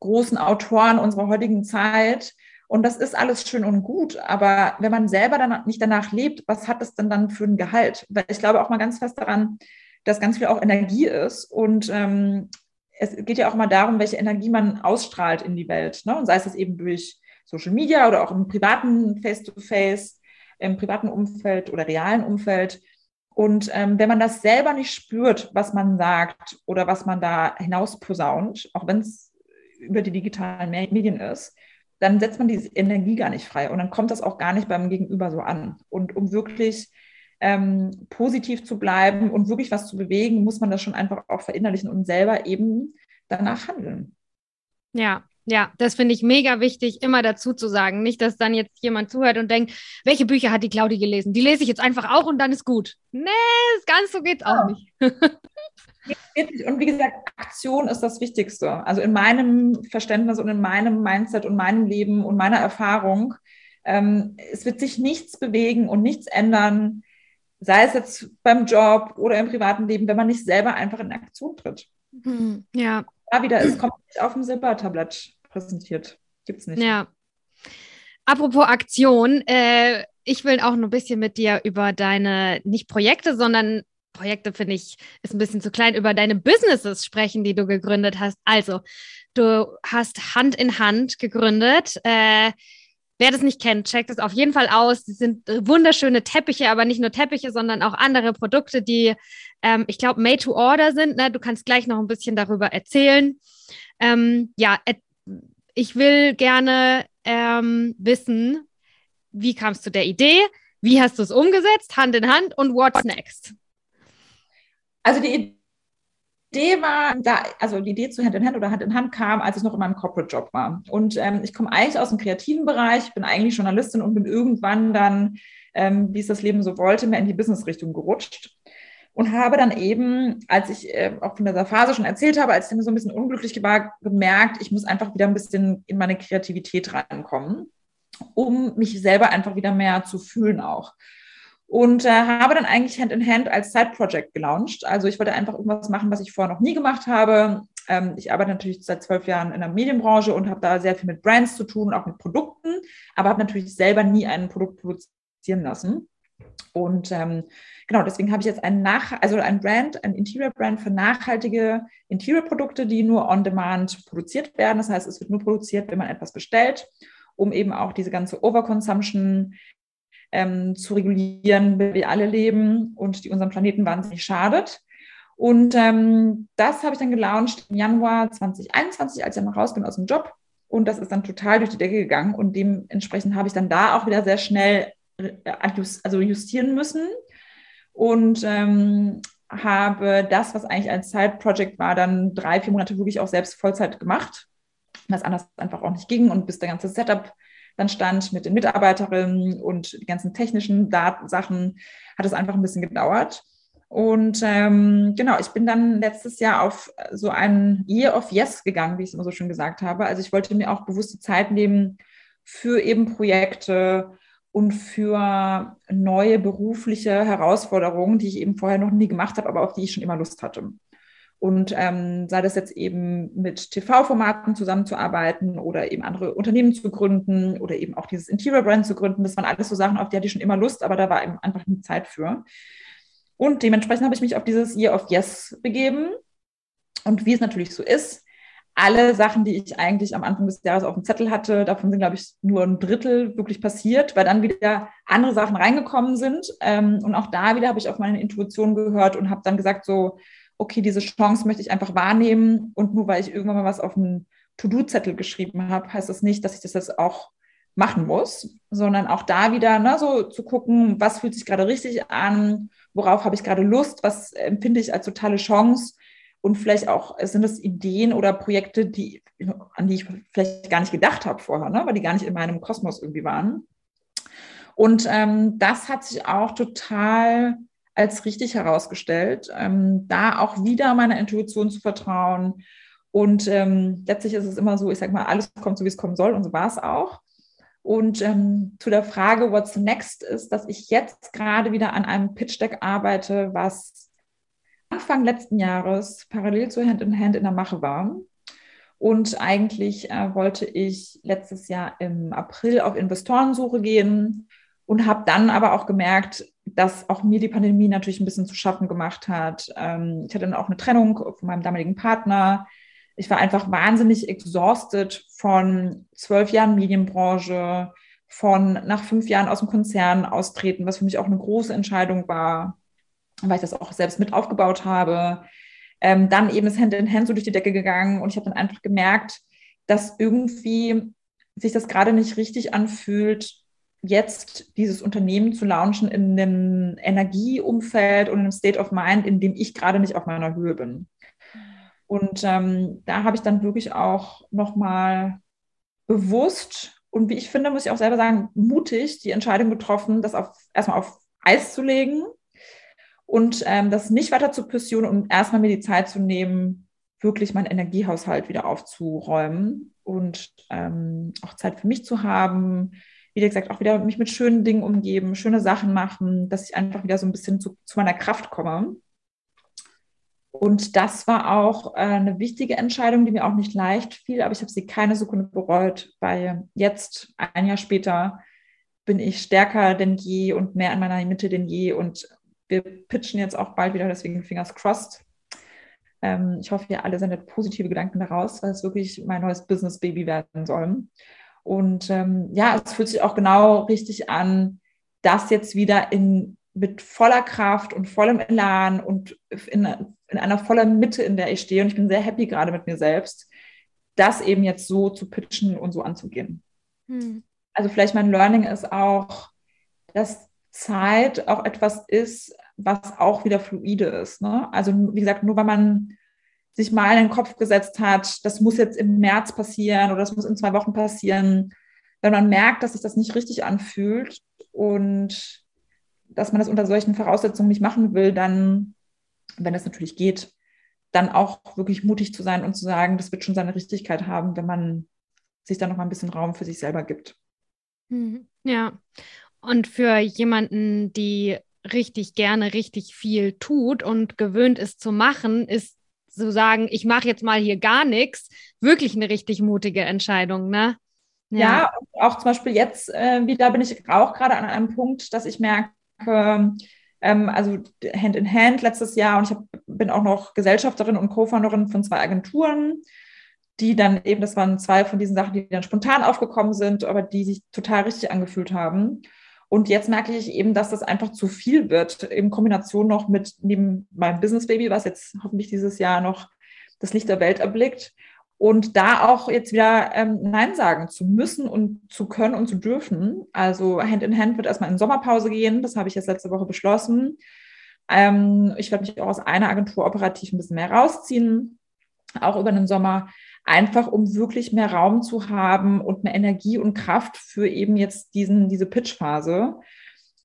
S2: großen Autoren unserer heutigen Zeit. Und das ist alles schön und gut, aber wenn man selber dann nicht danach lebt, was hat das denn dann für ein Gehalt? Weil ich glaube auch mal ganz fest daran, dass ganz viel auch Energie ist und ähm, es geht ja auch mal darum, welche Energie man ausstrahlt in die Welt. Ne? Und sei es das eben durch Social Media oder auch im privaten Face-to-Face, im privaten Umfeld oder realen Umfeld. Und ähm, wenn man das selber nicht spürt, was man sagt oder was man da hinaus posaunt, auch wenn es über die digitalen Medien ist, dann setzt man diese Energie gar nicht frei und dann kommt das auch gar nicht beim Gegenüber so an. Und um wirklich ähm, positiv zu bleiben und wirklich was zu bewegen, muss man das schon einfach auch verinnerlichen und selber eben danach handeln.
S1: Ja, Ja, das finde ich mega wichtig, immer dazu zu sagen. Nicht, dass dann jetzt jemand zuhört und denkt, welche Bücher hat die Claudi gelesen? Die lese ich jetzt einfach auch und dann ist gut. Nee, ganz so geht's auch nicht.
S2: und wie gesagt, Aktion ist das Wichtigste. Also in meinem Verständnis und in meinem Mindset und meinem Leben und meiner Erfahrung, ähm, es wird sich nichts bewegen und nichts ändern, sei es jetzt beim Job oder im privaten Leben, wenn man nicht selber einfach in Aktion tritt.
S1: Hm, ja.
S2: Da wieder, es kommt nicht auf dem Silbertablett präsentiert. Gibt es nicht.
S1: Ja. Apropos Aktion, äh, ich will auch noch ein bisschen mit dir über deine, nicht Projekte, sondern Projekte finde ich, ist ein bisschen zu klein, über deine Businesses sprechen, die du gegründet hast. Also, du hast Hand in Hand gegründet. Äh, wer das nicht kennt, checkt es auf jeden Fall aus. Sie sind wunderschöne Teppiche, aber nicht nur Teppiche, sondern auch andere Produkte, die, ähm, ich glaube, made to order sind. Ne? Du kannst gleich noch ein bisschen darüber erzählen. Ähm, ja, ich will gerne ähm, wissen, wie kamst du der Idee? Wie hast du es umgesetzt, Hand in Hand und what's next?
S2: Also die Idee war, da, also die Idee zu Hand in Hand oder Hand in Hand kam, als ich noch in meinem Corporate-Job war. Und ähm, ich komme eigentlich aus dem kreativen Bereich, bin eigentlich Journalistin und bin irgendwann dann, ähm, wie es das Leben so wollte, mehr in die Business-Richtung gerutscht und habe dann eben, als ich äh, auch von dieser Phase schon erzählt habe, als ich dann so ein bisschen unglücklich war, gemerkt, ich muss einfach wieder ein bisschen in meine Kreativität reinkommen, um mich selber einfach wieder mehr zu fühlen auch. Und äh, habe dann eigentlich Hand in Hand als Side-Project gelauncht. Also ich wollte einfach irgendwas machen, was ich vorher noch nie gemacht habe. Ähm, ich arbeite natürlich seit zwölf Jahren in der Medienbranche und habe da sehr viel mit Brands zu tun, auch mit Produkten, aber habe natürlich selber nie ein Produkt produzieren lassen. Und ähm, genau, deswegen habe ich jetzt ein Nach also ein Brand, ein Interior-Brand für nachhaltige Interior-Produkte, die nur on demand produziert werden. Das heißt, es wird nur produziert, wenn man etwas bestellt, um eben auch diese ganze Overconsumption ähm, zu regulieren, wie wir alle leben und die unserem Planeten wahnsinnig schadet. Und ähm, das habe ich dann gelauncht im Januar 2021, als ich dann raus aus dem Job. Und das ist dann total durch die Decke gegangen. Und dementsprechend habe ich dann da auch wieder sehr schnell äh, also justieren müssen und ähm, habe das, was eigentlich ein Side-Project war, dann drei, vier Monate wirklich auch selbst Vollzeit gemacht, was anders einfach auch nicht ging und bis der ganze Setup dann stand mit den Mitarbeiterinnen und die ganzen technischen Datensachen, hat es einfach ein bisschen gedauert. Und ähm, genau, ich bin dann letztes Jahr auf so ein Year of Yes gegangen, wie ich es immer so schön gesagt habe. Also ich wollte mir auch bewusst die Zeit nehmen für eben Projekte, und für neue berufliche Herausforderungen, die ich eben vorher noch nie gemacht habe, aber auf die ich schon immer Lust hatte. Und ähm, sei das jetzt eben mit TV-Formaten zusammenzuarbeiten oder eben andere Unternehmen zu gründen oder eben auch dieses Interior-Brand zu gründen, das waren alles so Sachen, auf die hatte ich schon immer Lust, aber da war eben einfach nie Zeit für. Und dementsprechend habe ich mich auf dieses Year of Yes begeben. Und wie es natürlich so ist, alle Sachen, die ich eigentlich am Anfang des Jahres auf dem Zettel hatte, davon sind, glaube ich, nur ein Drittel wirklich passiert, weil dann wieder andere Sachen reingekommen sind. Ähm, und auch da wieder habe ich auf meine Intuition gehört und habe dann gesagt, so, okay, diese Chance möchte ich einfach wahrnehmen. Und nur weil ich irgendwann mal was auf einen To-Do-Zettel geschrieben habe, heißt das nicht, dass ich das jetzt auch machen muss, sondern auch da wieder ne, so zu gucken, was fühlt sich gerade richtig an, worauf habe ich gerade Lust, was empfinde ich als totale Chance und vielleicht auch sind es Ideen oder Projekte, die, an die ich vielleicht gar nicht gedacht habe vorher, ne? weil die gar nicht in meinem Kosmos irgendwie waren. Und ähm, das hat sich auch total als richtig herausgestellt, ähm, da auch wieder meiner Intuition zu vertrauen. Und ähm, letztlich ist es immer so, ich sage mal, alles kommt so, wie es kommen soll. Und so war es auch. Und ähm, zu der Frage, what's next, ist, dass ich jetzt gerade wieder an einem Pitch Deck arbeite, was Anfang letzten Jahres parallel zu Hand in Hand in der Mache war. Und eigentlich äh, wollte ich letztes Jahr im April auf Investorensuche gehen und habe dann aber auch gemerkt, dass auch mir die Pandemie natürlich ein bisschen zu schaffen gemacht hat. Ähm, ich hatte dann auch eine Trennung von meinem damaligen Partner. Ich war einfach wahnsinnig exhausted von zwölf Jahren Medienbranche, von nach fünf Jahren aus dem Konzern austreten, was für mich auch eine große Entscheidung war weil ich das auch selbst mit aufgebaut habe. Ähm, dann eben ist Hand in Hand so durch die Decke gegangen und ich habe dann einfach gemerkt, dass irgendwie sich das gerade nicht richtig anfühlt, jetzt dieses Unternehmen zu launchen in einem Energieumfeld und in einem State of Mind, in dem ich gerade nicht auf meiner Höhe bin. Und ähm, da habe ich dann wirklich auch nochmal bewusst und wie ich finde, muss ich auch selber sagen, mutig die Entscheidung getroffen, das auf, erstmal auf Eis zu legen und ähm, das nicht weiter zu pursuen und erstmal mir die Zeit zu nehmen, wirklich meinen Energiehaushalt wieder aufzuräumen und ähm, auch Zeit für mich zu haben. Wie gesagt, auch wieder mich mit schönen Dingen umgeben, schöne Sachen machen, dass ich einfach wieder so ein bisschen zu, zu meiner Kraft komme. Und das war auch äh, eine wichtige Entscheidung, die mir auch nicht leicht fiel, aber ich habe sie keine Sekunde bereut, weil jetzt, ein Jahr später, bin ich stärker denn je und mehr in meiner Mitte denn je. Und wir pitchen jetzt auch bald wieder, deswegen Fingers crossed. Ähm, ich hoffe, ihr alle sendet positive Gedanken daraus, weil es wirklich mein neues Business-Baby werden soll. Und ähm, ja, es fühlt sich auch genau richtig an, das jetzt wieder in mit voller Kraft und vollem Elan und in, in einer vollen Mitte, in der ich stehe. Und ich bin sehr happy gerade mit mir selbst, das eben jetzt so zu pitchen und so anzugehen. Hm. Also vielleicht mein Learning ist auch, dass Zeit auch etwas ist, was auch wieder fluide ist. Ne? Also wie gesagt, nur weil man sich mal in den Kopf gesetzt hat, das muss jetzt im März passieren oder das muss in zwei Wochen passieren, wenn man merkt, dass sich das nicht richtig anfühlt und dass man das unter solchen Voraussetzungen nicht machen will, dann, wenn es natürlich geht, dann auch wirklich mutig zu sein und zu sagen, das wird schon seine Richtigkeit haben, wenn man sich dann noch mal ein bisschen Raum für sich selber gibt.
S1: Mhm. Ja. Und für jemanden, die richtig gerne richtig viel tut und gewöhnt ist zu machen, ist zu sagen, ich mache jetzt mal hier gar nichts, wirklich eine richtig mutige Entscheidung, ne?
S2: Ja, ja auch zum Beispiel jetzt äh, wieder bin ich auch gerade an einem Punkt, dass ich merke, ähm, also Hand in Hand letztes Jahr und ich hab, bin auch noch Gesellschafterin und Co-Founderin von zwei Agenturen, die dann eben, das waren zwei von diesen Sachen, die dann spontan aufgekommen sind, aber die sich total richtig angefühlt haben. Und jetzt merke ich eben, dass das einfach zu viel wird, in Kombination noch mit neben meinem Business Baby, was jetzt hoffentlich dieses Jahr noch das Licht der Welt erblickt und da auch jetzt wieder ähm, Nein sagen zu müssen und zu können und zu dürfen. Also Hand in Hand wird erstmal in Sommerpause gehen. Das habe ich jetzt letzte Woche beschlossen. Ähm, ich werde mich auch aus einer Agentur operativ ein bisschen mehr rausziehen, auch über den Sommer, einfach um wirklich mehr Raum zu haben und mehr Energie und Kraft für eben jetzt diesen, diese Pitch-Phase.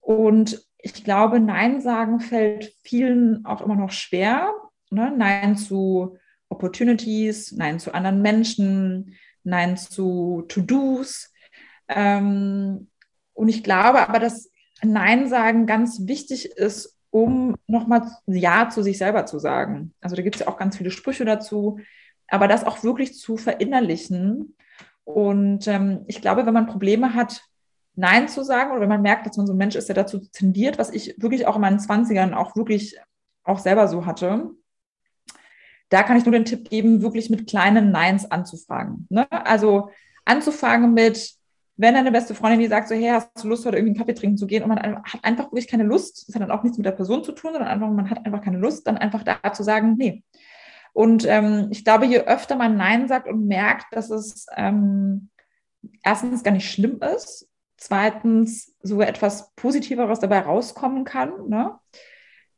S2: Und ich glaube, Nein sagen fällt vielen auch immer noch schwer. Ne? Nein zu Opportunities, Nein zu anderen Menschen, Nein zu To-Dos. Ähm, und ich glaube aber, dass Nein sagen ganz wichtig ist, um nochmal Ja zu sich selber zu sagen. Also da gibt es ja auch ganz viele Sprüche dazu, aber das auch wirklich zu verinnerlichen. Und ähm, ich glaube, wenn man Probleme hat, Nein zu sagen oder wenn man merkt, dass man so ein Mensch ist, der dazu tendiert, was ich wirklich auch in meinen Zwanzigern auch wirklich auch selber so hatte, da kann ich nur den Tipp geben, wirklich mit kleinen Neins anzufangen. Ne? Also anzufangen mit, wenn deine beste Freundin die sagt so, hey, hast du Lust, heute irgendwie einen Kaffee trinken zu gehen und man hat einfach wirklich keine Lust, das hat dann auch nichts mit der Person zu tun, sondern einfach, man hat einfach keine Lust, dann einfach da zu sagen, nee. Und ähm, ich glaube, je öfter man Nein sagt und merkt, dass es ähm, erstens gar nicht schlimm ist, zweitens sogar etwas Positiveres dabei rauskommen kann, ne?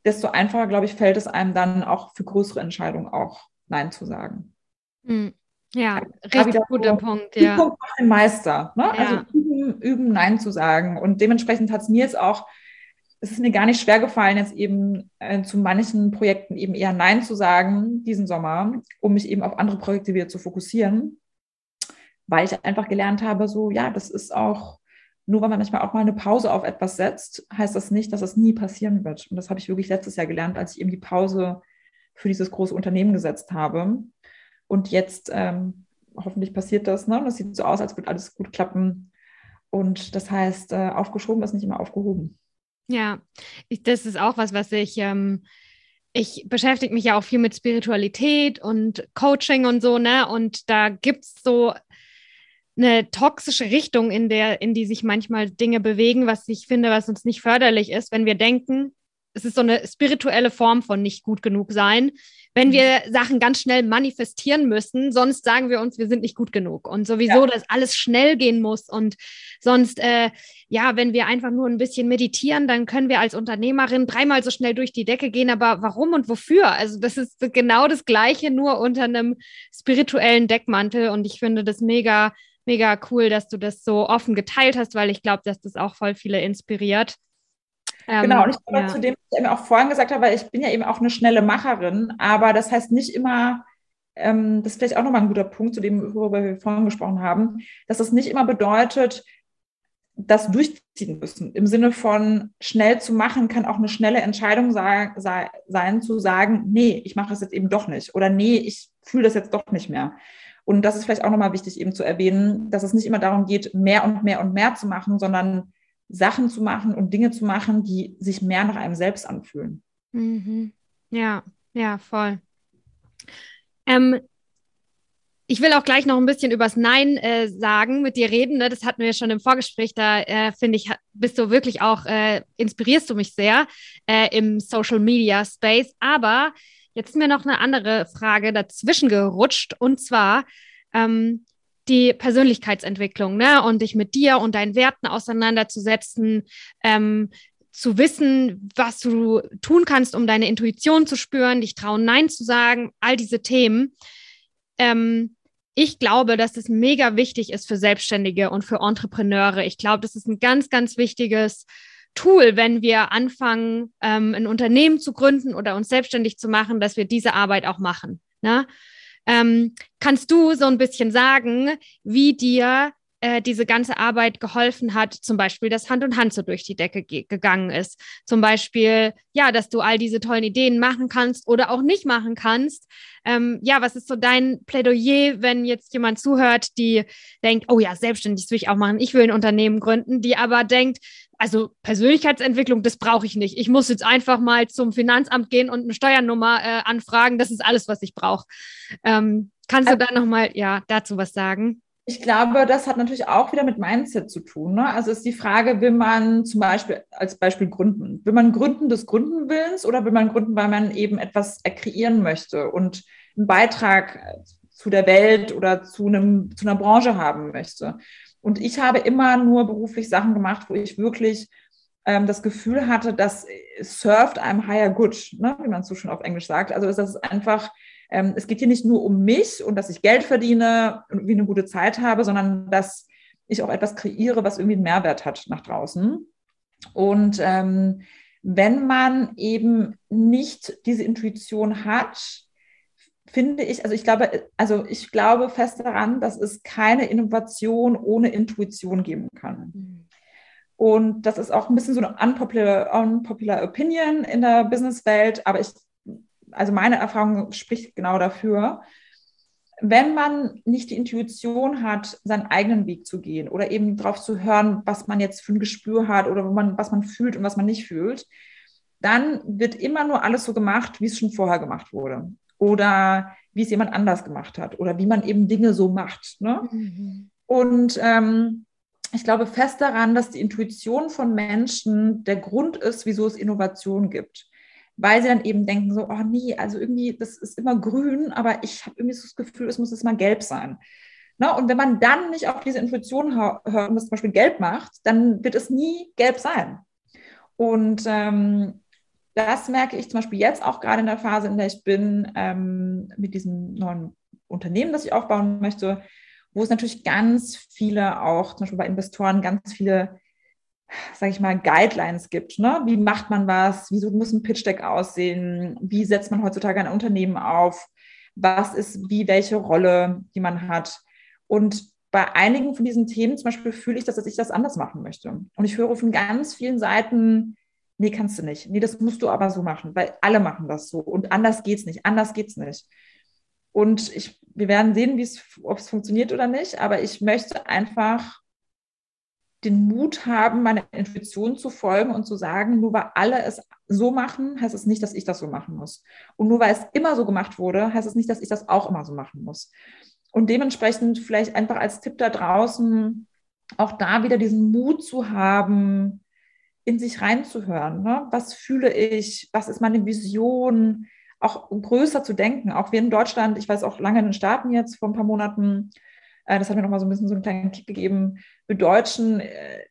S2: desto einfacher, glaube ich, fällt es einem dann auch für größere Entscheidungen auch Nein zu sagen.
S1: Hm. Ja, ja richtig guter so, Punkt. Ja.
S2: Punkt macht den Meister. Ne? Ja. Also üben, üben, Nein zu sagen. Und dementsprechend hat es mir jetzt auch, es ist mir gar nicht schwer gefallen, jetzt eben äh, zu manchen Projekten eben eher Nein zu sagen diesen Sommer, um mich eben auf andere Projekte wieder zu fokussieren, weil ich einfach gelernt habe, so ja, das ist auch nur weil man manchmal auch mal eine Pause auf etwas setzt, heißt das nicht, dass das nie passieren wird. Und das habe ich wirklich letztes Jahr gelernt, als ich eben die Pause für dieses große Unternehmen gesetzt habe. Und jetzt ähm, hoffentlich passiert das. Ne? Es sieht so aus, als würde alles gut klappen. Und das heißt, äh, aufgeschoben ist nicht immer aufgehoben.
S1: Ja, ich, das ist auch was, was ich. Ähm ich beschäftige mich ja auch viel mit Spiritualität und Coaching und so, ne? Und da gibt es so eine toxische Richtung, in der, in die sich manchmal Dinge bewegen, was ich finde, was uns nicht förderlich ist, wenn wir denken, es ist so eine spirituelle Form von nicht gut genug sein, wenn wir Sachen ganz schnell manifestieren müssen, sonst sagen wir uns, wir sind nicht gut genug und sowieso, ja. dass alles schnell gehen muss und sonst, äh, ja, wenn wir einfach nur ein bisschen meditieren, dann können wir als Unternehmerin dreimal so schnell durch die Decke gehen, aber warum und wofür? Also das ist genau das Gleiche, nur unter einem spirituellen Deckmantel und ich finde das mega, mega cool, dass du das so offen geteilt hast, weil ich glaube, dass das auch voll viele inspiriert.
S2: Ähm, genau, und ich glaube, ja. zu dem, was ich eben auch vorhin gesagt habe, weil ich bin ja eben auch eine schnelle Macherin, aber das heißt nicht immer, ähm, das ist vielleicht auch nochmal ein guter Punkt, zu dem, worüber wir vorhin gesprochen haben, dass das nicht immer bedeutet, das durchziehen müssen. Im Sinne von schnell zu machen, kann auch eine schnelle Entscheidung sei, sei, sein, zu sagen, nee, ich mache das jetzt eben doch nicht. Oder nee, ich fühle das jetzt doch nicht mehr. Und das ist vielleicht auch nochmal wichtig eben zu erwähnen, dass es nicht immer darum geht, mehr und mehr und mehr zu machen, sondern Sachen zu machen und Dinge zu machen, die sich mehr nach einem selbst anfühlen.
S1: Mhm. Ja, ja, voll. Ähm, ich will auch gleich noch ein bisschen übers Nein äh, sagen, mit dir reden. Ne? Das hatten wir schon im Vorgespräch. Da äh, finde ich, bist du wirklich auch, äh, inspirierst du mich sehr äh, im Social Media Space. Aber jetzt ist mir noch eine andere Frage dazwischen gerutscht. Und zwar, ähm, die Persönlichkeitsentwicklung, ne? Und dich mit dir und deinen Werten auseinanderzusetzen, ähm, zu wissen, was du tun kannst, um deine Intuition zu spüren, dich trauen, Nein zu sagen, all diese Themen. Ähm, ich glaube, dass es mega wichtig ist für Selbstständige und für Entrepreneure. Ich glaube, das ist ein ganz, ganz wichtiges Tool, wenn wir anfangen, ähm, ein Unternehmen zu gründen oder uns selbstständig zu machen, dass wir diese Arbeit auch machen. Ne? Ähm, kannst du so ein bisschen sagen, wie dir äh, diese ganze Arbeit geholfen hat, zum Beispiel, dass Hand und Hand so durch die Decke ge gegangen ist. Zum Beispiel, ja, dass du all diese tollen Ideen machen kannst oder auch nicht machen kannst. Ähm, ja, was ist so dein Plädoyer, wenn jetzt jemand zuhört, die denkt, oh ja, selbstständig will ich auch machen, ich will ein Unternehmen gründen, die aber denkt, also Persönlichkeitsentwicklung, das brauche ich nicht. Ich muss jetzt einfach mal zum Finanzamt gehen und eine Steuernummer äh, anfragen. Das ist alles, was ich brauche. Ähm, kannst du da nochmal ja, dazu was sagen?
S2: Ich glaube, das hat natürlich auch wieder mit Mindset zu tun. Ne? Also ist die Frage, will man zum Beispiel als Beispiel gründen? Will man gründen des Gründenwillens oder will man gründen, weil man eben etwas kreieren möchte und einen Beitrag zu der Welt oder zu, einem, zu einer Branche haben möchte? Und ich habe immer nur beruflich Sachen gemacht, wo ich wirklich ähm, das Gefühl hatte, dass surft einem higher good, ne? wie man so schon auf Englisch sagt. Also ist das einfach ähm, es geht hier nicht nur um mich und dass ich Geld verdiene und irgendwie eine gute Zeit habe, sondern dass ich auch etwas kreiere, was irgendwie einen Mehrwert hat nach draußen. Und ähm, wenn man eben nicht diese Intuition hat, finde ich, also ich glaube, also ich glaube fest daran, dass es keine Innovation ohne Intuition geben kann. Mhm. Und das ist auch ein bisschen so eine unpopular, unpopular Opinion in der Businesswelt, aber ich also meine Erfahrung spricht genau dafür, wenn man nicht die Intuition hat, seinen eigenen Weg zu gehen oder eben darauf zu hören, was man jetzt für ein Gespür hat oder man, was man fühlt und was man nicht fühlt, dann wird immer nur alles so gemacht, wie es schon vorher gemacht wurde oder wie es jemand anders gemacht hat oder wie man eben Dinge so macht. Ne? Mhm. Und ähm, ich glaube fest daran, dass die Intuition von Menschen der Grund ist, wieso es Innovation gibt weil sie dann eben denken so, oh nee, also irgendwie, das ist immer grün, aber ich habe irgendwie so das Gefühl, es muss jetzt mal gelb sein. Na, und wenn man dann nicht auf diese Intuition hört und das zum Beispiel gelb macht, dann wird es nie gelb sein. Und ähm, das merke ich zum Beispiel jetzt auch gerade in der Phase, in der ich bin, ähm, mit diesem neuen Unternehmen, das ich aufbauen möchte, wo es natürlich ganz viele auch, zum Beispiel bei Investoren, ganz viele sage ich mal, Guidelines gibt. Ne? Wie macht man was? Wieso muss ein Pitch Deck aussehen? Wie setzt man heutzutage ein Unternehmen auf? Was ist wie welche Rolle, die man hat? Und bei einigen von diesen Themen zum Beispiel fühle ich, dass ich das anders machen möchte. Und ich höre von ganz vielen Seiten, nee, kannst du nicht. Nee, das musst du aber so machen, weil alle machen das so. Und anders geht's nicht. Anders geht's nicht. Und ich, wir werden sehen, ob es funktioniert oder nicht. Aber ich möchte einfach den Mut haben, meiner Intuition zu folgen und zu sagen, nur weil alle es so machen, heißt es nicht, dass ich das so machen muss. Und nur weil es immer so gemacht wurde, heißt es nicht, dass ich das auch immer so machen muss. Und dementsprechend vielleicht einfach als Tipp da draußen, auch da wieder diesen Mut zu haben, in sich reinzuhören. Ne? Was fühle ich? Was ist meine Vision? Auch größer zu denken. Auch wir in Deutschland, ich weiß auch lange in den Staaten jetzt vor ein paar Monaten, das hat mir nochmal so ein bisschen so einen kleinen Kick gegeben. Wir Deutschen äh,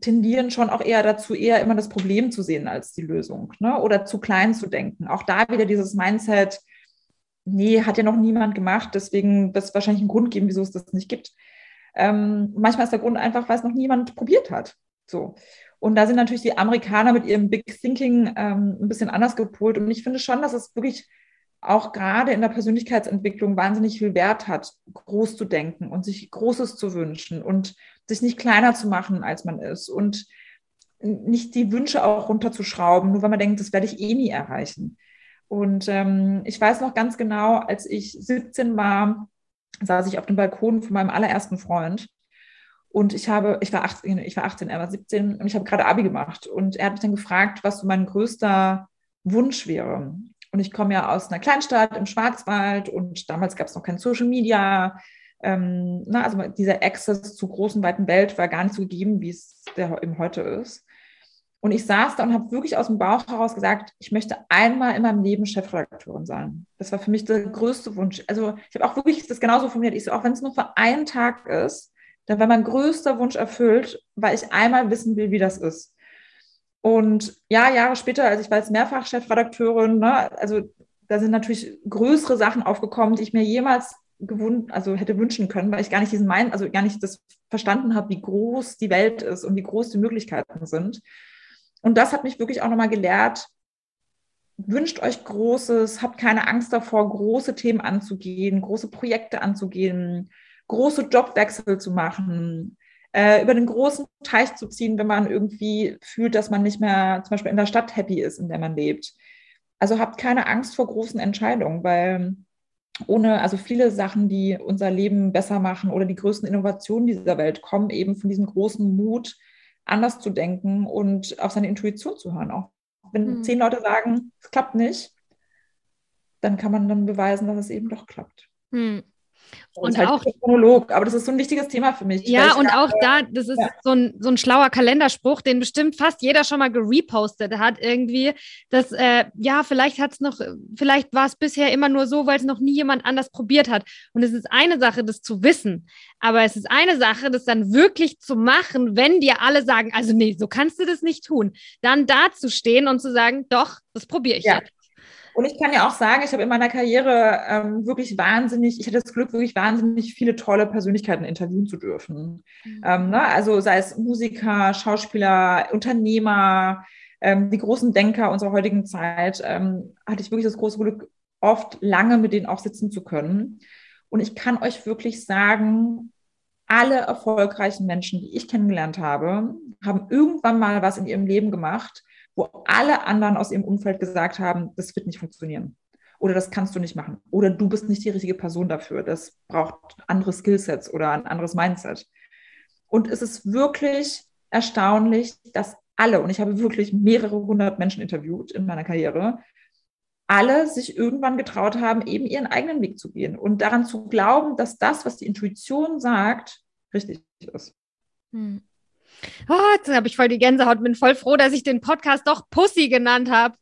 S2: tendieren schon auch eher dazu, eher immer das Problem zu sehen als die Lösung ne? oder zu klein zu denken. Auch da wieder dieses Mindset, nee, hat ja noch niemand gemacht, deswegen wird es wahrscheinlich einen Grund geben, wieso es das nicht gibt. Ähm, manchmal ist der Grund einfach, weil es noch niemand probiert hat. So. Und da sind natürlich die Amerikaner mit ihrem Big Thinking ähm, ein bisschen anders gepolt. Und ich finde schon, dass es wirklich auch gerade in der Persönlichkeitsentwicklung wahnsinnig viel Wert hat, groß zu denken und sich Großes zu wünschen und sich nicht kleiner zu machen, als man ist und nicht die Wünsche auch runterzuschrauben, nur weil man denkt, das werde ich eh nie erreichen. Und ähm, ich weiß noch ganz genau, als ich 17 war, saß ich auf dem Balkon von meinem allerersten Freund und ich habe, ich war 18, ich war 18, er war 17 und ich habe gerade Abi gemacht und er hat mich dann gefragt, was so mein größter Wunsch wäre. Und ich komme ja aus einer Kleinstadt im Schwarzwald und damals gab es noch kein Social Media. Ähm, na, also dieser Access zur großen, weiten Welt war gar nicht so gegeben, wie es der eben heute ist. Und ich saß da und habe wirklich aus dem Bauch heraus gesagt, ich möchte einmal in meinem Leben Chefredakteurin sein. Das war für mich der größte Wunsch. Also ich habe auch wirklich das genauso formuliert. Ich so, auch wenn es nur für einen Tag ist, dann war mein größter Wunsch erfüllt, weil ich einmal wissen will, wie das ist. Und ja, Jahre später, also ich war jetzt mehrfach Chefredakteurin, ne, also da sind natürlich größere Sachen aufgekommen, die ich mir jemals gewund, also hätte wünschen können, weil ich gar nicht diesen Mein, also gar nicht das verstanden habe, wie groß die Welt ist und wie groß die Möglichkeiten sind. Und das hat mich wirklich auch nochmal gelehrt, wünscht euch Großes, habt keine Angst davor, große Themen anzugehen, große Projekte anzugehen, große Jobwechsel zu machen, äh, über den großen Teich zu ziehen, wenn man irgendwie fühlt, dass man nicht mehr zum Beispiel in der Stadt happy ist, in der man lebt. Also habt keine Angst vor großen Entscheidungen, weil ohne, also viele Sachen, die unser Leben besser machen oder die größten Innovationen dieser Welt kommen eben von diesem großen Mut, anders zu denken und auf seine Intuition zu hören. Auch wenn mhm. zehn Leute sagen, es klappt nicht, dann kann man dann beweisen, dass es eben doch klappt. Mhm.
S1: Und halt auch
S2: Monolog, aber das ist so ein wichtiges Thema für mich.
S1: Ja, und auch da, das ist ja. so, ein, so ein schlauer Kalenderspruch, den bestimmt fast jeder schon mal gerepostet hat irgendwie. Dass, äh, ja, vielleicht hat es noch, vielleicht war es bisher immer nur so, weil es noch nie jemand anders probiert hat. Und es ist eine Sache, das zu wissen. Aber es ist eine Sache, das dann wirklich zu machen, wenn dir alle sagen, also nee, so kannst du das nicht tun. Dann dazustehen und zu sagen, doch, das probiere ich ja. jetzt.
S2: Und ich kann ja auch sagen, ich habe in meiner Karriere ähm, wirklich wahnsinnig, ich hatte das Glück, wirklich wahnsinnig viele tolle Persönlichkeiten interviewen zu dürfen. Mhm. Ähm, ne? Also sei es Musiker, Schauspieler, Unternehmer, ähm, die großen Denker unserer heutigen Zeit, ähm, hatte ich wirklich das große Glück, oft lange mit denen auch sitzen zu können. Und ich kann euch wirklich sagen, alle erfolgreichen Menschen, die ich kennengelernt habe, haben irgendwann mal was in ihrem Leben gemacht, wo alle anderen aus ihrem Umfeld gesagt haben, das wird nicht funktionieren. Oder das kannst du nicht machen. Oder du bist nicht die richtige Person dafür. Das braucht andere Skillsets oder ein anderes Mindset. Und es ist wirklich erstaunlich, dass alle, und ich habe wirklich mehrere hundert Menschen interviewt in meiner Karriere, alle sich irgendwann getraut haben, eben ihren eigenen Weg zu gehen und daran zu glauben, dass das, was die Intuition sagt, richtig ist. Hm.
S1: Oh, jetzt habe ich voll die Gänsehaut, bin voll froh, dass ich den Podcast doch Pussy genannt habe.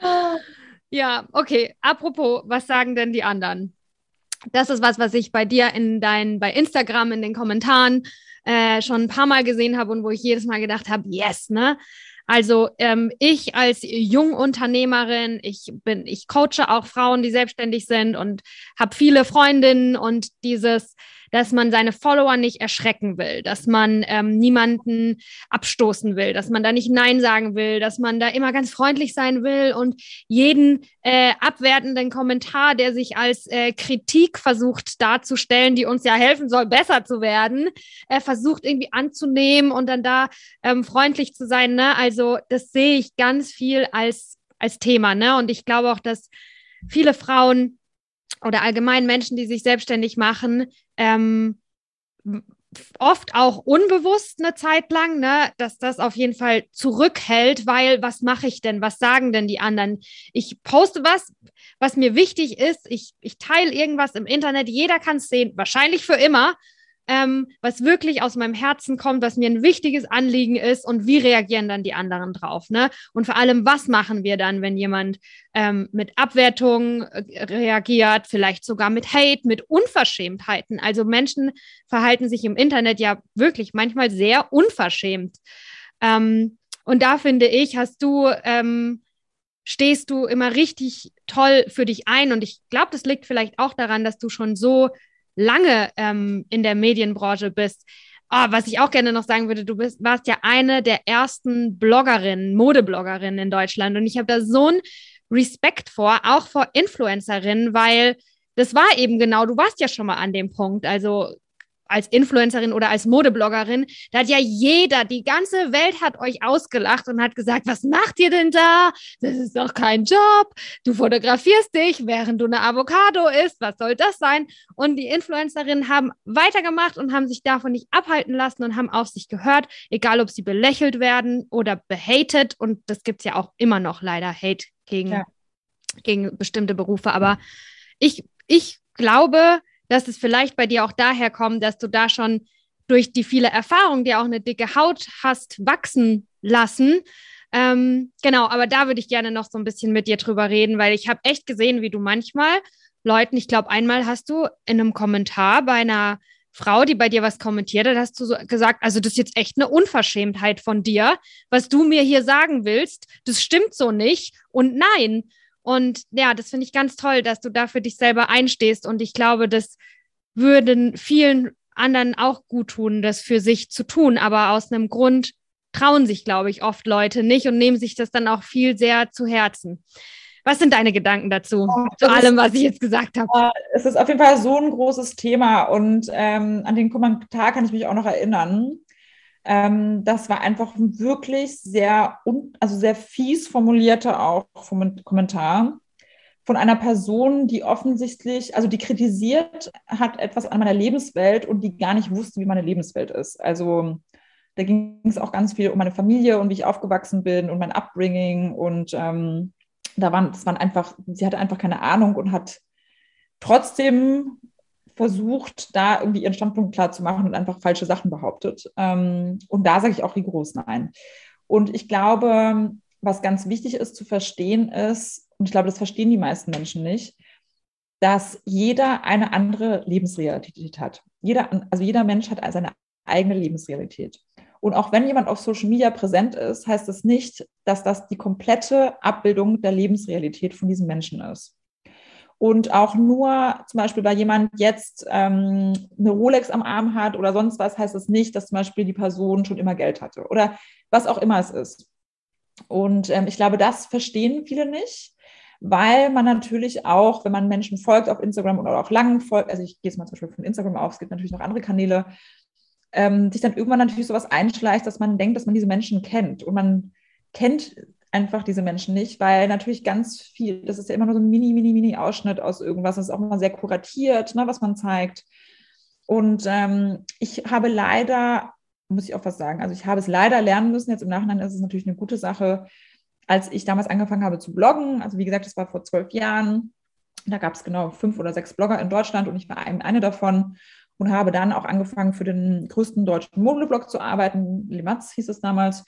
S1: ja, okay. Apropos, was sagen denn die anderen? Das ist was, was ich bei dir in dein, bei Instagram in den Kommentaren äh, schon ein paar Mal gesehen habe und wo ich jedes Mal gedacht habe, yes, ne? Also ähm, ich als Jungunternehmerin, ich bin, ich coache auch Frauen, die selbstständig sind und habe viele Freundinnen und dieses dass man seine Follower nicht erschrecken will, dass man ähm, niemanden abstoßen will, dass man da nicht Nein sagen will, dass man da immer ganz freundlich sein will und jeden äh, abwertenden Kommentar, der sich als äh, Kritik versucht darzustellen, die uns ja helfen soll, besser zu werden, äh, versucht irgendwie anzunehmen und dann da ähm, freundlich zu sein. Ne? Also das sehe ich ganz viel als, als Thema. Ne? Und ich glaube auch, dass viele Frauen oder allgemein Menschen, die sich selbstständig machen, ähm, oft auch unbewusst eine Zeit lang, ne, dass das auf jeden Fall zurückhält, weil was mache ich denn? Was sagen denn die anderen? Ich poste was, was mir wichtig ist. Ich, ich teile irgendwas im Internet. Jeder kann es sehen, wahrscheinlich für immer. Ähm, was wirklich aus meinem Herzen kommt, was mir ein wichtiges Anliegen ist und wie reagieren dann die anderen drauf. Ne? Und vor allem, was machen wir dann, wenn jemand ähm, mit Abwertung äh, reagiert, vielleicht sogar mit Hate, mit Unverschämtheiten. Also Menschen verhalten sich im Internet ja wirklich manchmal sehr unverschämt. Ähm, und da finde ich, hast du ähm, stehst du immer richtig toll für dich ein. Und ich glaube, das liegt vielleicht auch daran, dass du schon so lange ähm, in der Medienbranche bist. Oh, was ich auch gerne noch sagen würde, du bist, warst ja eine der ersten Bloggerinnen, Modebloggerinnen in Deutschland. Und ich habe da so einen Respekt vor, auch vor Influencerinnen, weil das war eben genau, du warst ja schon mal an dem Punkt. Also als Influencerin oder als Modebloggerin, da hat ja jeder, die ganze Welt hat euch ausgelacht und hat gesagt, was macht ihr denn da? Das ist doch kein Job. Du fotografierst dich, während du eine Avocado isst. Was soll das sein? Und die Influencerinnen haben weitergemacht und haben sich davon nicht abhalten lassen und haben auf sich gehört, egal ob sie belächelt werden oder behatet. Und das gibt es ja auch immer noch leider, Hate gegen, ja. gegen bestimmte Berufe. Aber ich, ich glaube, dass es vielleicht bei dir auch daher kommt, dass du da schon durch die viele Erfahrung, die auch eine dicke Haut hast, wachsen lassen. Ähm, genau, aber da würde ich gerne noch so ein bisschen mit dir drüber reden, weil ich habe echt gesehen, wie du manchmal Leuten, ich glaube, einmal hast du in einem Kommentar bei einer Frau, die bei dir was kommentiert hat, hast du so gesagt, also das ist jetzt echt eine Unverschämtheit von dir, was du mir hier sagen willst, das stimmt so nicht und nein. Und ja, das finde ich ganz toll, dass du da für dich selber einstehst. Und ich glaube, das würden vielen anderen auch gut tun, das für sich zu tun. Aber aus einem Grund trauen sich, glaube ich, oft Leute nicht und nehmen sich das dann auch viel sehr zu Herzen. Was sind deine Gedanken dazu, ja, zu allem, was ich jetzt gesagt habe?
S2: Es ist auf jeden Fall so ein großes Thema und ähm, an den Kommentar kann ich mich auch noch erinnern. Ähm, das war einfach wirklich sehr, also sehr fies formulierte auch Kommentar von einer Person, die offensichtlich, also die kritisiert hat etwas an meiner Lebenswelt und die gar nicht wusste, wie meine Lebenswelt ist. Also da ging es auch ganz viel um meine Familie und wie ich aufgewachsen bin und mein Upbringing und ähm, da waren, das waren einfach, sie hatte einfach keine Ahnung und hat trotzdem versucht, da irgendwie ihren Standpunkt klar zu machen und einfach falsche Sachen behauptet. Ähm, und da sage ich auch rigoros nein. Und ich glaube, was ganz wichtig ist zu verstehen ist, und ich glaube, das verstehen die meisten Menschen nicht, dass jeder eine andere Lebensrealität hat. Jeder, also jeder Mensch hat seine eigene Lebensrealität. Und auch wenn jemand auf Social Media präsent ist, heißt das nicht, dass das die komplette Abbildung der Lebensrealität von diesem Menschen ist und auch nur zum Beispiel, weil jemand jetzt ähm, eine Rolex am Arm hat oder sonst was, heißt das nicht, dass zum Beispiel die Person schon immer Geld hatte oder was auch immer es ist. Und ähm, ich glaube, das verstehen viele nicht, weil man natürlich auch, wenn man Menschen folgt auf Instagram oder auch lang folgt, also ich gehe jetzt mal zum Beispiel von Instagram auf, es gibt natürlich noch andere Kanäle, ähm, sich dann irgendwann natürlich sowas einschleicht, dass man denkt, dass man diese Menschen kennt. Und man kennt einfach diese Menschen nicht, weil natürlich ganz viel, das ist ja immer nur so ein mini, mini, mini Ausschnitt aus irgendwas, das ist auch immer sehr kuratiert, ne, was man zeigt. Und ähm, ich habe leider, muss ich auch was sagen, also ich habe es leider lernen müssen, jetzt im Nachhinein ist es natürlich eine gute Sache, als ich damals angefangen habe zu bloggen, also wie gesagt, das war vor zwölf Jahren, da gab es genau fünf oder sechs Blogger in Deutschland und ich war eine davon und habe dann auch angefangen, für den größten deutschen Modeblog zu arbeiten. Limatz hieß es damals.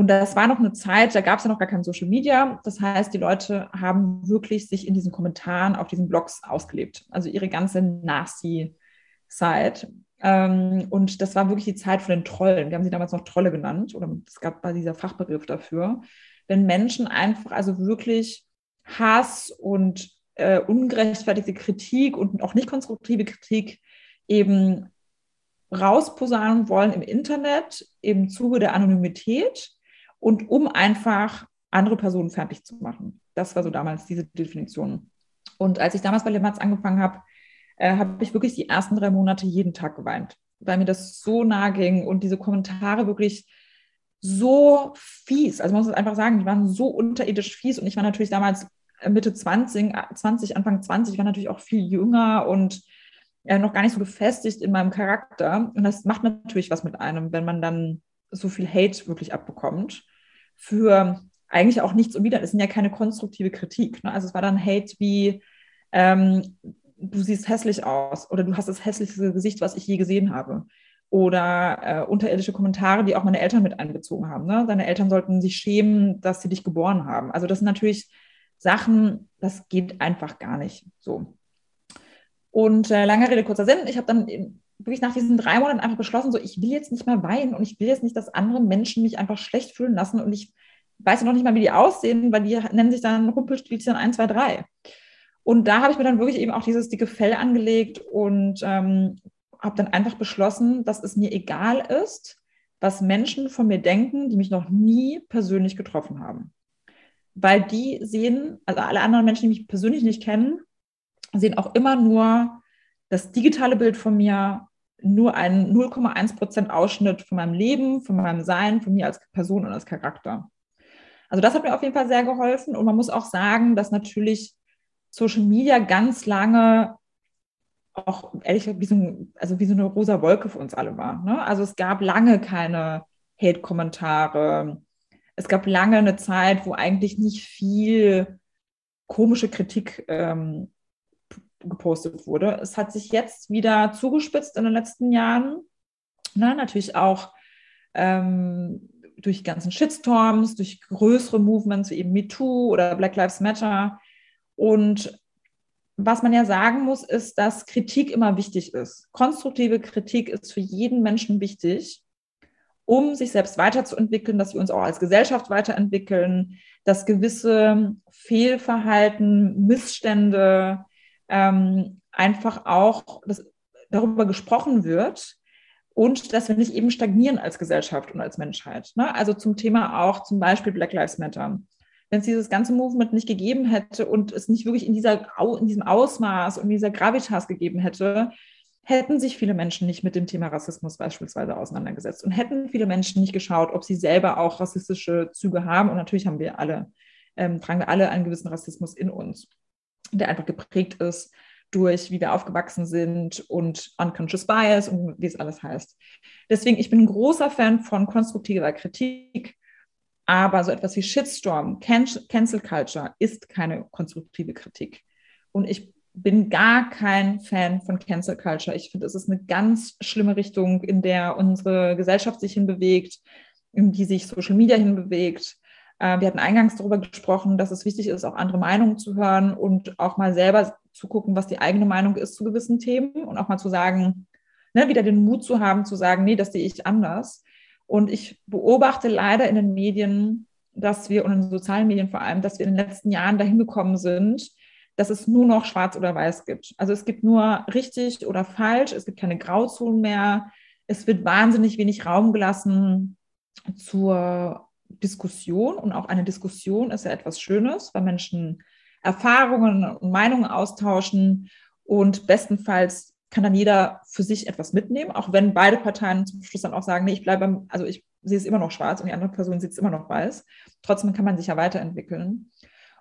S2: Und das war noch eine Zeit, da gab es ja noch gar kein Social Media. Das heißt, die Leute haben wirklich sich in diesen Kommentaren auf diesen Blogs ausgelebt. Also ihre ganze Nazi-Zeit. Ähm, und das war wirklich die Zeit von den Trollen. Wir haben sie damals noch Trolle genannt. Oder es gab bei dieser Fachbegriff dafür. Wenn Menschen einfach also wirklich Hass und äh, ungerechtfertigte Kritik und auch nicht konstruktive Kritik eben rausposaunen wollen im Internet im Zuge der Anonymität und um einfach andere Personen fertig zu machen. Das war so damals diese Definition. Und als ich damals bei Le Mans angefangen habe, äh, habe ich wirklich die ersten drei Monate jeden Tag geweint, weil mir das so nahe ging und diese Kommentare wirklich so fies. Also man muss einfach sagen, die waren so unterirdisch fies und ich war natürlich damals Mitte 20, 20 Anfang 20, war natürlich auch viel jünger und äh, noch gar nicht so gefestigt in meinem Charakter. Und das macht natürlich was mit einem, wenn man dann so viel Hate wirklich abbekommt für eigentlich auch nichts und wieder. Es sind ja keine konstruktive Kritik. Ne? Also es war dann Hate wie, ähm, du siehst hässlich aus oder du hast das hässlichste Gesicht, was ich je gesehen habe. Oder äh, unterirdische Kommentare, die auch meine Eltern mit einbezogen haben. Ne? Deine Eltern sollten sich schämen, dass sie dich geboren haben. Also das sind natürlich Sachen, das geht einfach gar nicht so. Und äh, lange Rede, kurzer Sinn, ich habe dann wirklich nach diesen drei Monaten einfach beschlossen, so ich will jetzt nicht mehr weinen und ich will jetzt nicht, dass andere Menschen mich einfach schlecht fühlen lassen und ich weiß noch nicht mal, wie die aussehen, weil die nennen sich dann Rumpelstilzchen 1, 2, 3. Und da habe ich mir dann wirklich eben auch dieses dicke Fell angelegt und ähm, habe dann einfach beschlossen, dass es mir egal ist, was Menschen von mir denken, die mich noch nie persönlich getroffen haben. Weil die sehen, also alle anderen Menschen, die mich persönlich nicht kennen, sehen auch immer nur das digitale Bild von mir, nur einen 0,1 Prozent Ausschnitt von meinem Leben, von meinem Sein, von mir als Person und als Charakter. Also das hat mir auf jeden Fall sehr geholfen. Und man muss auch sagen, dass natürlich Social Media ganz lange auch ehrlich gesagt wie so, ein, also wie so eine rosa Wolke für uns alle war. Ne? Also es gab lange keine Hate-Kommentare. Es gab lange eine Zeit, wo eigentlich nicht viel komische Kritik ähm, gepostet wurde. Es hat sich jetzt wieder zugespitzt in den letzten Jahren. Na, natürlich auch ähm, durch ganzen Shitstorms, durch größere Movements wie eben MeToo oder Black Lives Matter. Und was man ja sagen muss, ist, dass Kritik immer wichtig ist. Konstruktive Kritik ist für jeden Menschen wichtig, um sich selbst weiterzuentwickeln, dass wir uns auch als Gesellschaft weiterentwickeln, dass gewisse Fehlverhalten, Missstände ähm, einfach auch dass darüber gesprochen wird und dass wir nicht eben stagnieren als Gesellschaft und als Menschheit. Ne? Also zum Thema auch zum Beispiel Black Lives Matter wenn es dieses ganze Movement nicht gegeben hätte und es nicht wirklich in, dieser, in diesem Ausmaß und dieser Gravitas gegeben hätte, hätten sich viele Menschen nicht mit dem Thema Rassismus beispielsweise auseinandergesetzt und hätten viele Menschen nicht geschaut, ob sie selber auch rassistische Züge haben. Und natürlich haben wir alle, ähm, tragen wir alle einen gewissen Rassismus in uns, der einfach geprägt ist durch, wie wir aufgewachsen sind und unconscious bias und wie es alles heißt. Deswegen, ich bin ein großer Fan von konstruktiver Kritik, aber so etwas wie Shitstorm, Cancel Culture ist keine konstruktive Kritik. Und ich bin gar kein Fan von Cancel Culture. Ich finde, es ist eine ganz schlimme Richtung, in der unsere Gesellschaft sich hinbewegt, in die sich Social Media hinbewegt. Äh, wir hatten eingangs darüber gesprochen, dass es wichtig ist, auch andere Meinungen zu hören und auch mal selber zu gucken, was die eigene Meinung ist zu gewissen Themen und auch mal zu sagen, ne, wieder den Mut zu haben, zu sagen, nee, das sehe ich anders. Und ich beobachte leider in den Medien, dass wir und in den sozialen Medien vor allem, dass wir in den letzten Jahren dahin gekommen sind, dass es nur noch schwarz oder weiß gibt. Also es gibt nur richtig oder falsch, es gibt keine Grauzonen mehr. Es wird wahnsinnig wenig Raum gelassen zur Diskussion und auch eine Diskussion ist ja etwas Schönes, weil Menschen Erfahrungen und Meinungen austauschen und bestenfalls kann dann jeder für sich etwas mitnehmen, auch wenn beide Parteien zum Schluss dann auch sagen, nee, ich bleibe, also ich sehe es immer noch schwarz und die andere Person sieht es immer noch weiß. Trotzdem kann man sich ja weiterentwickeln.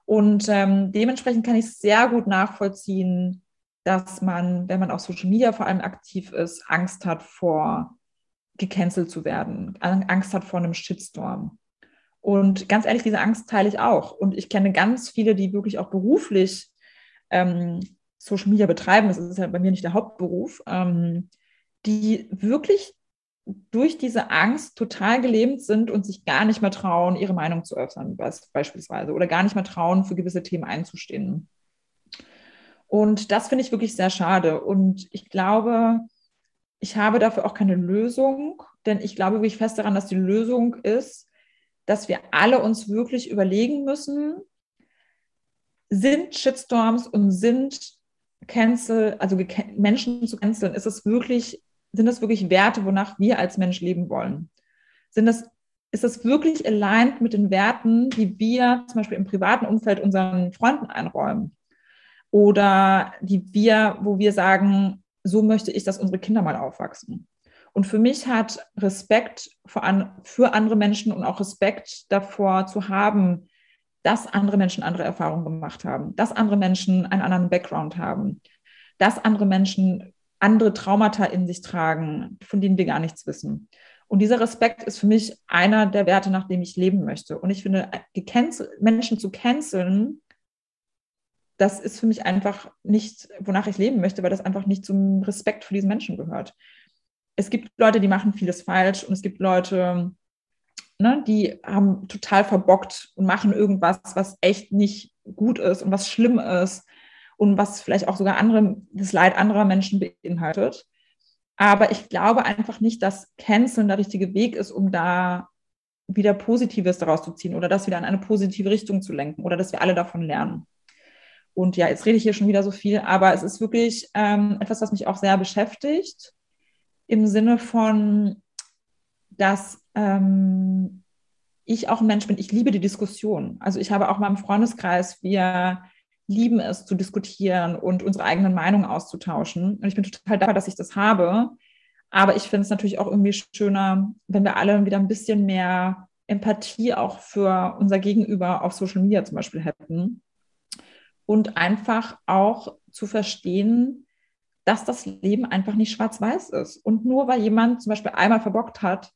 S2: Und ähm, dementsprechend kann ich sehr gut nachvollziehen, dass man, wenn man auf Social Media vor allem aktiv ist, Angst hat vor gecancelt zu werden, Angst hat vor einem Shitstorm. Und ganz ehrlich, diese Angst teile ich auch. Und ich kenne ganz viele, die wirklich auch beruflich ähm, Social Media betreiben, das ist ja bei mir nicht der Hauptberuf, ähm, die wirklich durch diese Angst total gelähmt sind und sich gar nicht mehr trauen, ihre Meinung zu öffnen, beispielsweise, oder gar nicht mehr trauen, für gewisse Themen einzustehen. Und das finde ich wirklich sehr schade. Und ich glaube, ich habe dafür auch keine Lösung, denn ich glaube wirklich fest daran, dass die Lösung ist, dass wir alle uns wirklich überlegen müssen, sind Shitstorms und sind cancel, also Menschen zu canceln, ist es wirklich, sind das wirklich Werte, wonach wir als Mensch leben wollen? Sind das, ist das wirklich aligned mit den Werten, die wir zum Beispiel im privaten Umfeld unseren Freunden einräumen? Oder die wir, wo wir sagen, so möchte ich, dass unsere Kinder mal aufwachsen. Und für mich hat Respekt für, andere Menschen und auch Respekt davor zu haben, dass andere Menschen andere Erfahrungen gemacht haben, dass andere Menschen einen anderen Background haben, dass andere Menschen andere Traumata in sich tragen, von denen wir gar nichts wissen. Und dieser Respekt ist für mich einer der Werte, nach dem ich leben möchte. Und ich finde, Menschen zu canceln, das ist für mich einfach nicht, wonach ich leben möchte, weil das einfach nicht zum Respekt für diesen Menschen gehört. Es gibt Leute, die machen vieles falsch und es gibt Leute, ne, die haben total verbockt und machen irgendwas, was echt nicht gut ist und was schlimm ist und was vielleicht auch sogar andere, das Leid anderer Menschen beinhaltet. Aber ich glaube einfach nicht, dass Canceln der richtige Weg ist, um da wieder Positives daraus zu ziehen oder das wieder in eine positive Richtung zu lenken oder dass wir alle davon lernen. Und ja, jetzt rede ich hier schon wieder so viel, aber es ist wirklich ähm, etwas, was mich auch sehr beschäftigt, im Sinne von, dass ähm, ich auch ein Mensch bin, ich liebe die Diskussion. Also ich habe auch mal Freundeskreis, wir lieben es zu diskutieren und unsere eigenen Meinungen auszutauschen. Und ich bin total dankbar, dass ich das habe. Aber ich finde es natürlich auch irgendwie schöner, wenn wir alle wieder ein bisschen mehr Empathie auch für unser Gegenüber auf Social Media zum Beispiel hätten und einfach auch zu verstehen, dass das Leben einfach nicht schwarz-weiß ist. Und nur weil jemand zum Beispiel einmal verbockt hat,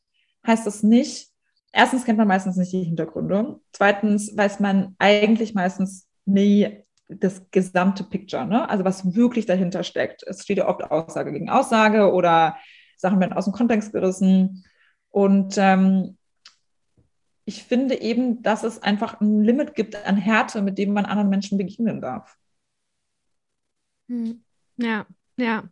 S2: heißt das nicht, erstens kennt man meistens nicht die Hintergründe, zweitens weiß man eigentlich meistens nie das gesamte Picture, ne? also was wirklich dahinter steckt. Es steht ja oft Aussage gegen Aussage oder Sachen werden aus dem Kontext gerissen. Und ähm, ich finde eben, dass es einfach ein Limit gibt an Härte, mit dem man anderen Menschen begegnen darf.
S1: Hm. Ja, ja.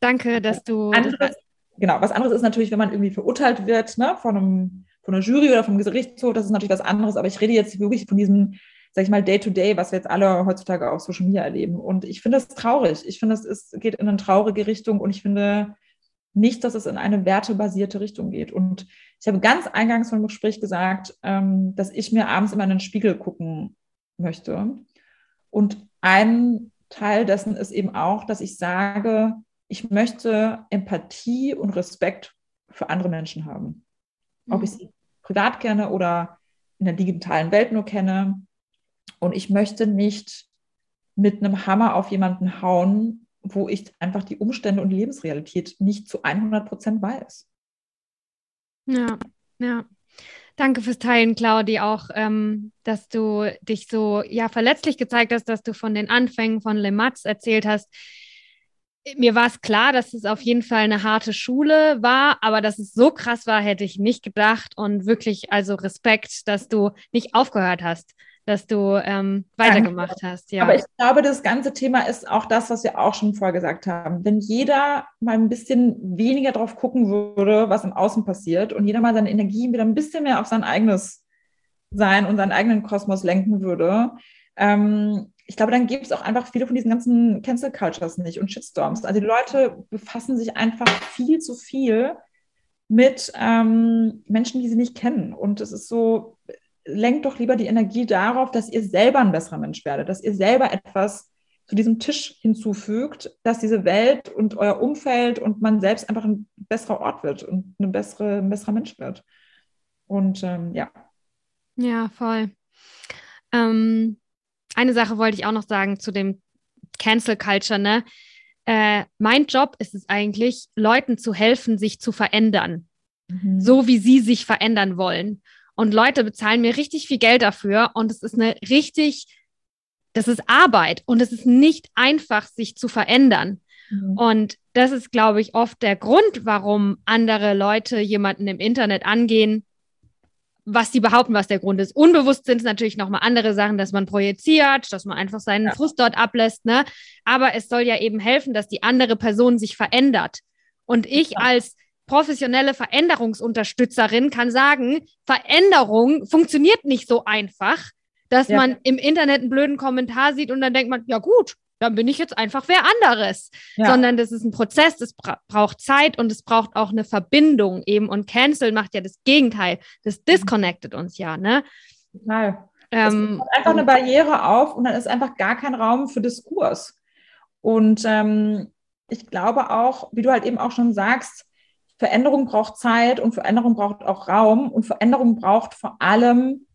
S1: Danke, dass du.
S2: Anderes, genau, was anderes ist natürlich, wenn man irgendwie verurteilt wird, ne, von, einem, von einer Jury oder vom Gerichtshof, das ist natürlich was anderes, aber ich rede jetzt wirklich von diesem, sag ich mal, Day-to-Day, -Day, was wir jetzt alle heutzutage auf Social Media erleben. Und ich finde das traurig. Ich finde, es geht in eine traurige Richtung und ich finde, nicht, dass es in eine wertebasierte Richtung geht. Und ich habe ganz eingangs vom Gespräch gesagt, ähm, dass ich mir abends immer in den Spiegel gucken möchte. Und ein Teil dessen ist eben auch, dass ich sage, ich möchte Empathie und Respekt für andere Menschen haben. Ob ich mhm. sie privat kenne oder in der digitalen Welt nur kenne. Und ich möchte nicht mit einem Hammer auf jemanden hauen, wo ich einfach die Umstände und die Lebensrealität nicht zu 100 Prozent weiß.
S1: Ja, ja. Danke fürs Teilen, Claudi, auch, ähm, dass du dich so ja verletzlich gezeigt hast, dass du von den Anfängen von Le Mats erzählt hast. Mir war es klar, dass es auf jeden Fall eine harte Schule war, aber dass es so krass war, hätte ich nicht gedacht. Und wirklich, also Respekt, dass du nicht aufgehört hast dass du ähm, weitergemacht hast.
S2: Ja. Aber ich glaube, das ganze Thema ist auch das, was wir auch schon vorher gesagt haben. Wenn jeder mal ein bisschen weniger drauf gucken würde, was im Außen passiert und jeder mal seine Energie wieder ein bisschen mehr auf sein eigenes Sein und seinen eigenen Kosmos lenken würde, ähm, ich glaube, dann gibt es auch einfach viele von diesen ganzen Cancel Cultures nicht und Shitstorms. Also die Leute befassen sich einfach viel zu viel mit ähm, Menschen, die sie nicht kennen. Und es ist so, lenkt doch lieber die Energie darauf, dass ihr selber ein besserer Mensch werdet, dass ihr selber etwas zu diesem Tisch hinzufügt, dass diese Welt und euer Umfeld und man selbst einfach ein besserer Ort wird und eine bessere, ein besserer Mensch wird. Und ähm, ja.
S1: Ja, voll. Ähm, eine Sache wollte ich auch noch sagen zu dem Cancel Culture, ne? Äh, mein Job ist es eigentlich, Leuten zu helfen, sich zu verändern, mhm. so wie sie sich verändern wollen. Und Leute bezahlen mir richtig viel Geld dafür und es ist eine richtig, das ist Arbeit und es ist nicht einfach, sich zu verändern. Mhm. Und das ist, glaube ich, oft der Grund, warum andere Leute jemanden im Internet angehen, was sie behaupten, was der Grund ist. Unbewusst sind es natürlich nochmal andere Sachen, dass man projiziert, dass man einfach seinen ja. Frust dort ablässt, ne? Aber es soll ja eben helfen, dass die andere Person sich verändert. Und ich ja. als professionelle Veränderungsunterstützerin kann sagen, Veränderung funktioniert nicht so einfach, dass ja. man im Internet einen blöden Kommentar sieht und dann denkt man, ja gut, dann bin ich jetzt einfach wer anderes. Ja. Sondern das ist ein Prozess, das bra braucht Zeit und es braucht auch eine Verbindung eben. Und Cancel macht ja das Gegenteil. Das disconnected uns ja, ne?
S2: Total. Ähm, es einfach eine Barriere auf und dann ist einfach gar kein Raum für Diskurs. Und ähm, ich glaube auch, wie du halt eben auch schon sagst, Veränderung braucht Zeit und Veränderung braucht auch Raum und Veränderung braucht vor allem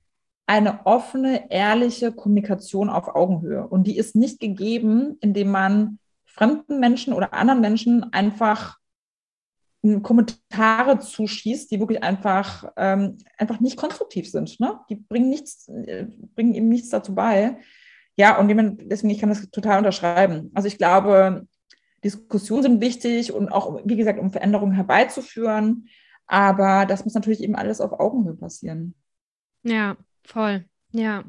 S2: eine offene, ehrliche Kommunikation auf Augenhöhe. Und die ist nicht gegeben, indem man fremden Menschen oder anderen Menschen einfach Kommentare zuschießt, die wirklich einfach, ähm, einfach nicht konstruktiv sind. Ne? Die bringen, nichts, äh, bringen ihm nichts dazu bei. ja, und deswegen, ich kann das total unterschreiben. Also ich glaube, Diskussionen sind wichtig und auch, wie gesagt, um Veränderungen herbeizuführen. Aber das muss natürlich eben alles auf Augenhöhe passieren.
S1: Ja, voll. Ja.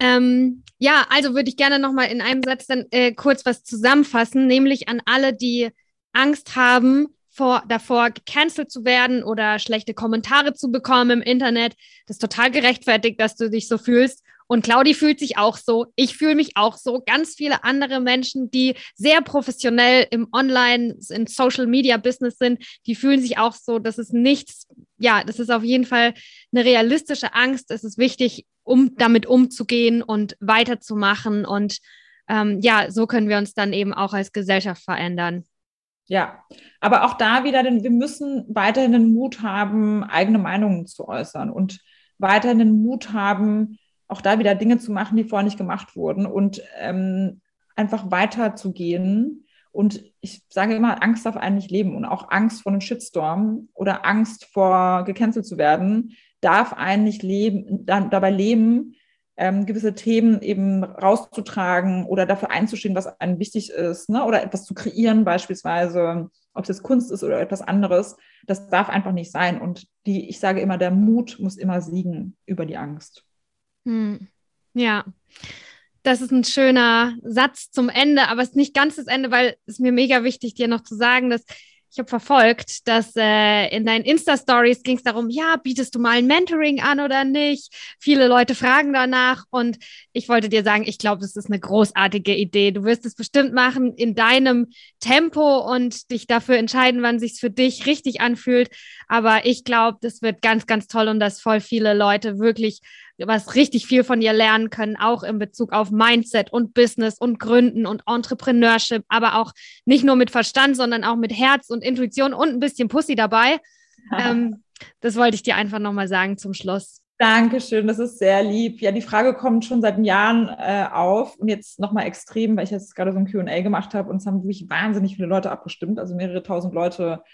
S1: Ähm, ja, also würde ich gerne nochmal in einem Satz dann äh, kurz was zusammenfassen, nämlich an alle, die Angst haben, vor, davor gecancelt zu werden oder schlechte Kommentare zu bekommen im Internet. Das ist total gerechtfertigt, dass du dich so fühlst. Und Claudi fühlt sich auch so. Ich fühle mich auch so. Ganz viele andere Menschen, die sehr professionell im Online, in Social Media Business sind, die fühlen sich auch so. Das ist nichts, ja, das ist auf jeden Fall eine realistische Angst. Es ist wichtig, um damit umzugehen und weiterzumachen. Und ähm, ja, so können wir uns dann eben auch als Gesellschaft verändern.
S2: Ja, aber auch da wieder, denn wir müssen weiterhin den Mut haben, eigene Meinungen zu äußern und weiterhin den Mut haben, auch da wieder Dinge zu machen, die vorher nicht gemacht wurden und ähm, einfach weiterzugehen. Und ich sage immer, Angst darf eigentlich leben und auch Angst vor einem Shitstorm oder Angst vor gecancelt zu werden, darf eigentlich leben, da, dabei leben, ähm, gewisse Themen eben rauszutragen oder dafür einzustehen, was einem wichtig ist, ne? oder etwas zu kreieren beispielsweise, ob es jetzt Kunst ist oder etwas anderes. Das darf einfach nicht sein. Und die, ich sage immer, der Mut muss immer siegen über die Angst.
S1: Hm. Ja, das ist ein schöner Satz zum Ende, aber es ist nicht ganz das Ende, weil es mir mega wichtig, dir noch zu sagen, dass ich habe verfolgt, dass äh, in deinen Insta-Stories ging es darum, ja, bietest du mal ein Mentoring an oder nicht? Viele Leute fragen danach und ich wollte dir sagen, ich glaube, das ist eine großartige Idee. Du wirst es bestimmt machen in deinem Tempo und dich dafür entscheiden, wann sich für dich richtig anfühlt. Aber ich glaube, das wird ganz, ganz toll und dass voll viele Leute wirklich was richtig viel von ihr lernen können, auch in Bezug auf Mindset und Business und Gründen und Entrepreneurship, aber auch nicht nur mit Verstand, sondern auch mit Herz und Intuition und ein bisschen Pussy dabei. ähm, das wollte ich dir einfach nochmal sagen zum Schluss.
S2: Dankeschön, das ist sehr lieb. Ja, die Frage kommt schon seit Jahren äh, auf und jetzt nochmal extrem, weil ich jetzt gerade so ein QA gemacht habe und es haben wirklich wahnsinnig viele Leute abgestimmt. Also mehrere tausend Leute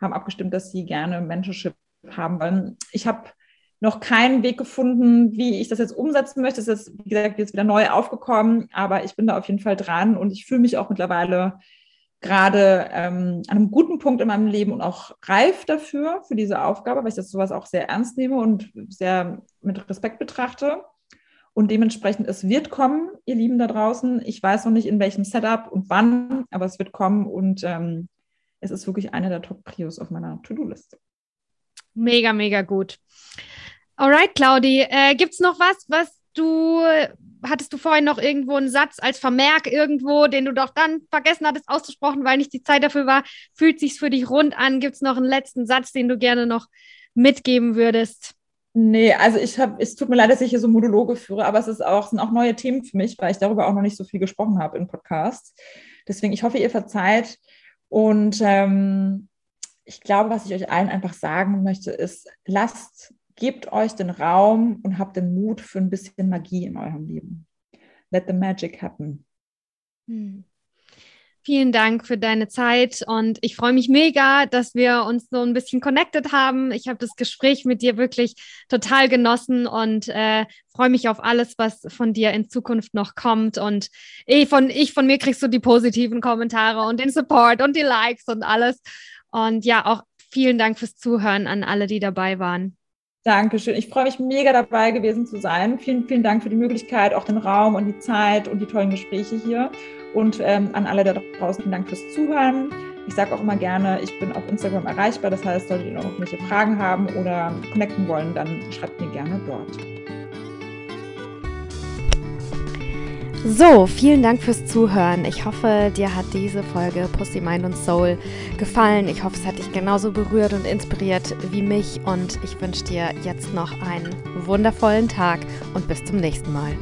S2: haben abgestimmt, dass sie gerne Mentorship haben wollen. Ich habe noch keinen Weg gefunden, wie ich das jetzt umsetzen möchte. Das ist, wie gesagt, jetzt wieder neu aufgekommen, aber ich bin da auf jeden Fall dran und ich fühle mich auch mittlerweile gerade ähm, an einem guten Punkt in meinem Leben und auch reif dafür, für diese Aufgabe, weil ich das sowas auch sehr ernst nehme und sehr mit Respekt betrachte. Und dementsprechend, es wird kommen, ihr Lieben da draußen. Ich weiß noch nicht, in welchem Setup und wann, aber es wird kommen und ähm, es ist wirklich eine der Top-Prios auf meiner To-Do-Liste.
S1: Mega, mega gut. Alright, Claudi, äh, gibt es noch was, was du, hattest du vorhin noch irgendwo einen Satz als Vermerk irgendwo, den du doch dann vergessen hattest auszusprechen, weil nicht die Zeit dafür war? Fühlt sich's für dich rund an? Gibt es noch einen letzten Satz, den du gerne noch mitgeben würdest?
S2: Nee, also ich habe, es tut mir leid, dass ich hier so Monologe führe, aber es ist auch, sind auch neue Themen für mich, weil ich darüber auch noch nicht so viel gesprochen habe in Podcasts. Deswegen, ich hoffe, ihr verzeiht. Und ähm, ich glaube, was ich euch allen einfach sagen möchte, ist, lasst gebt euch den Raum und habt den Mut für ein bisschen Magie in eurem Leben. Let the magic happen.
S1: Hm. Vielen Dank für deine Zeit und ich freue mich mega, dass wir uns so ein bisschen connected haben. Ich habe das Gespräch mit dir wirklich total genossen und äh, freue mich auf alles, was von dir in Zukunft noch kommt. Und ich von, ich von mir kriegst du die positiven Kommentare und den Support und die Likes und alles. Und ja, auch vielen Dank fürs Zuhören an alle, die dabei waren.
S2: Dankeschön. Ich freue mich mega dabei gewesen zu sein. Vielen, vielen Dank für die Möglichkeit, auch den Raum und die Zeit und die tollen Gespräche hier. Und ähm, an alle da draußen vielen Dank fürs Zuhören. Ich sage auch immer gerne, ich bin auf Instagram erreichbar. Das heißt, solltet ihr noch irgendwelche Fragen haben oder connecten wollen, dann schreibt mir gerne dort.
S1: So, vielen Dank fürs Zuhören. Ich hoffe, dir hat diese Folge Pussy, Mind und Soul gefallen. Ich hoffe, es hat dich genauso berührt und inspiriert wie mich. Und ich wünsche dir jetzt noch einen wundervollen Tag und bis zum nächsten Mal.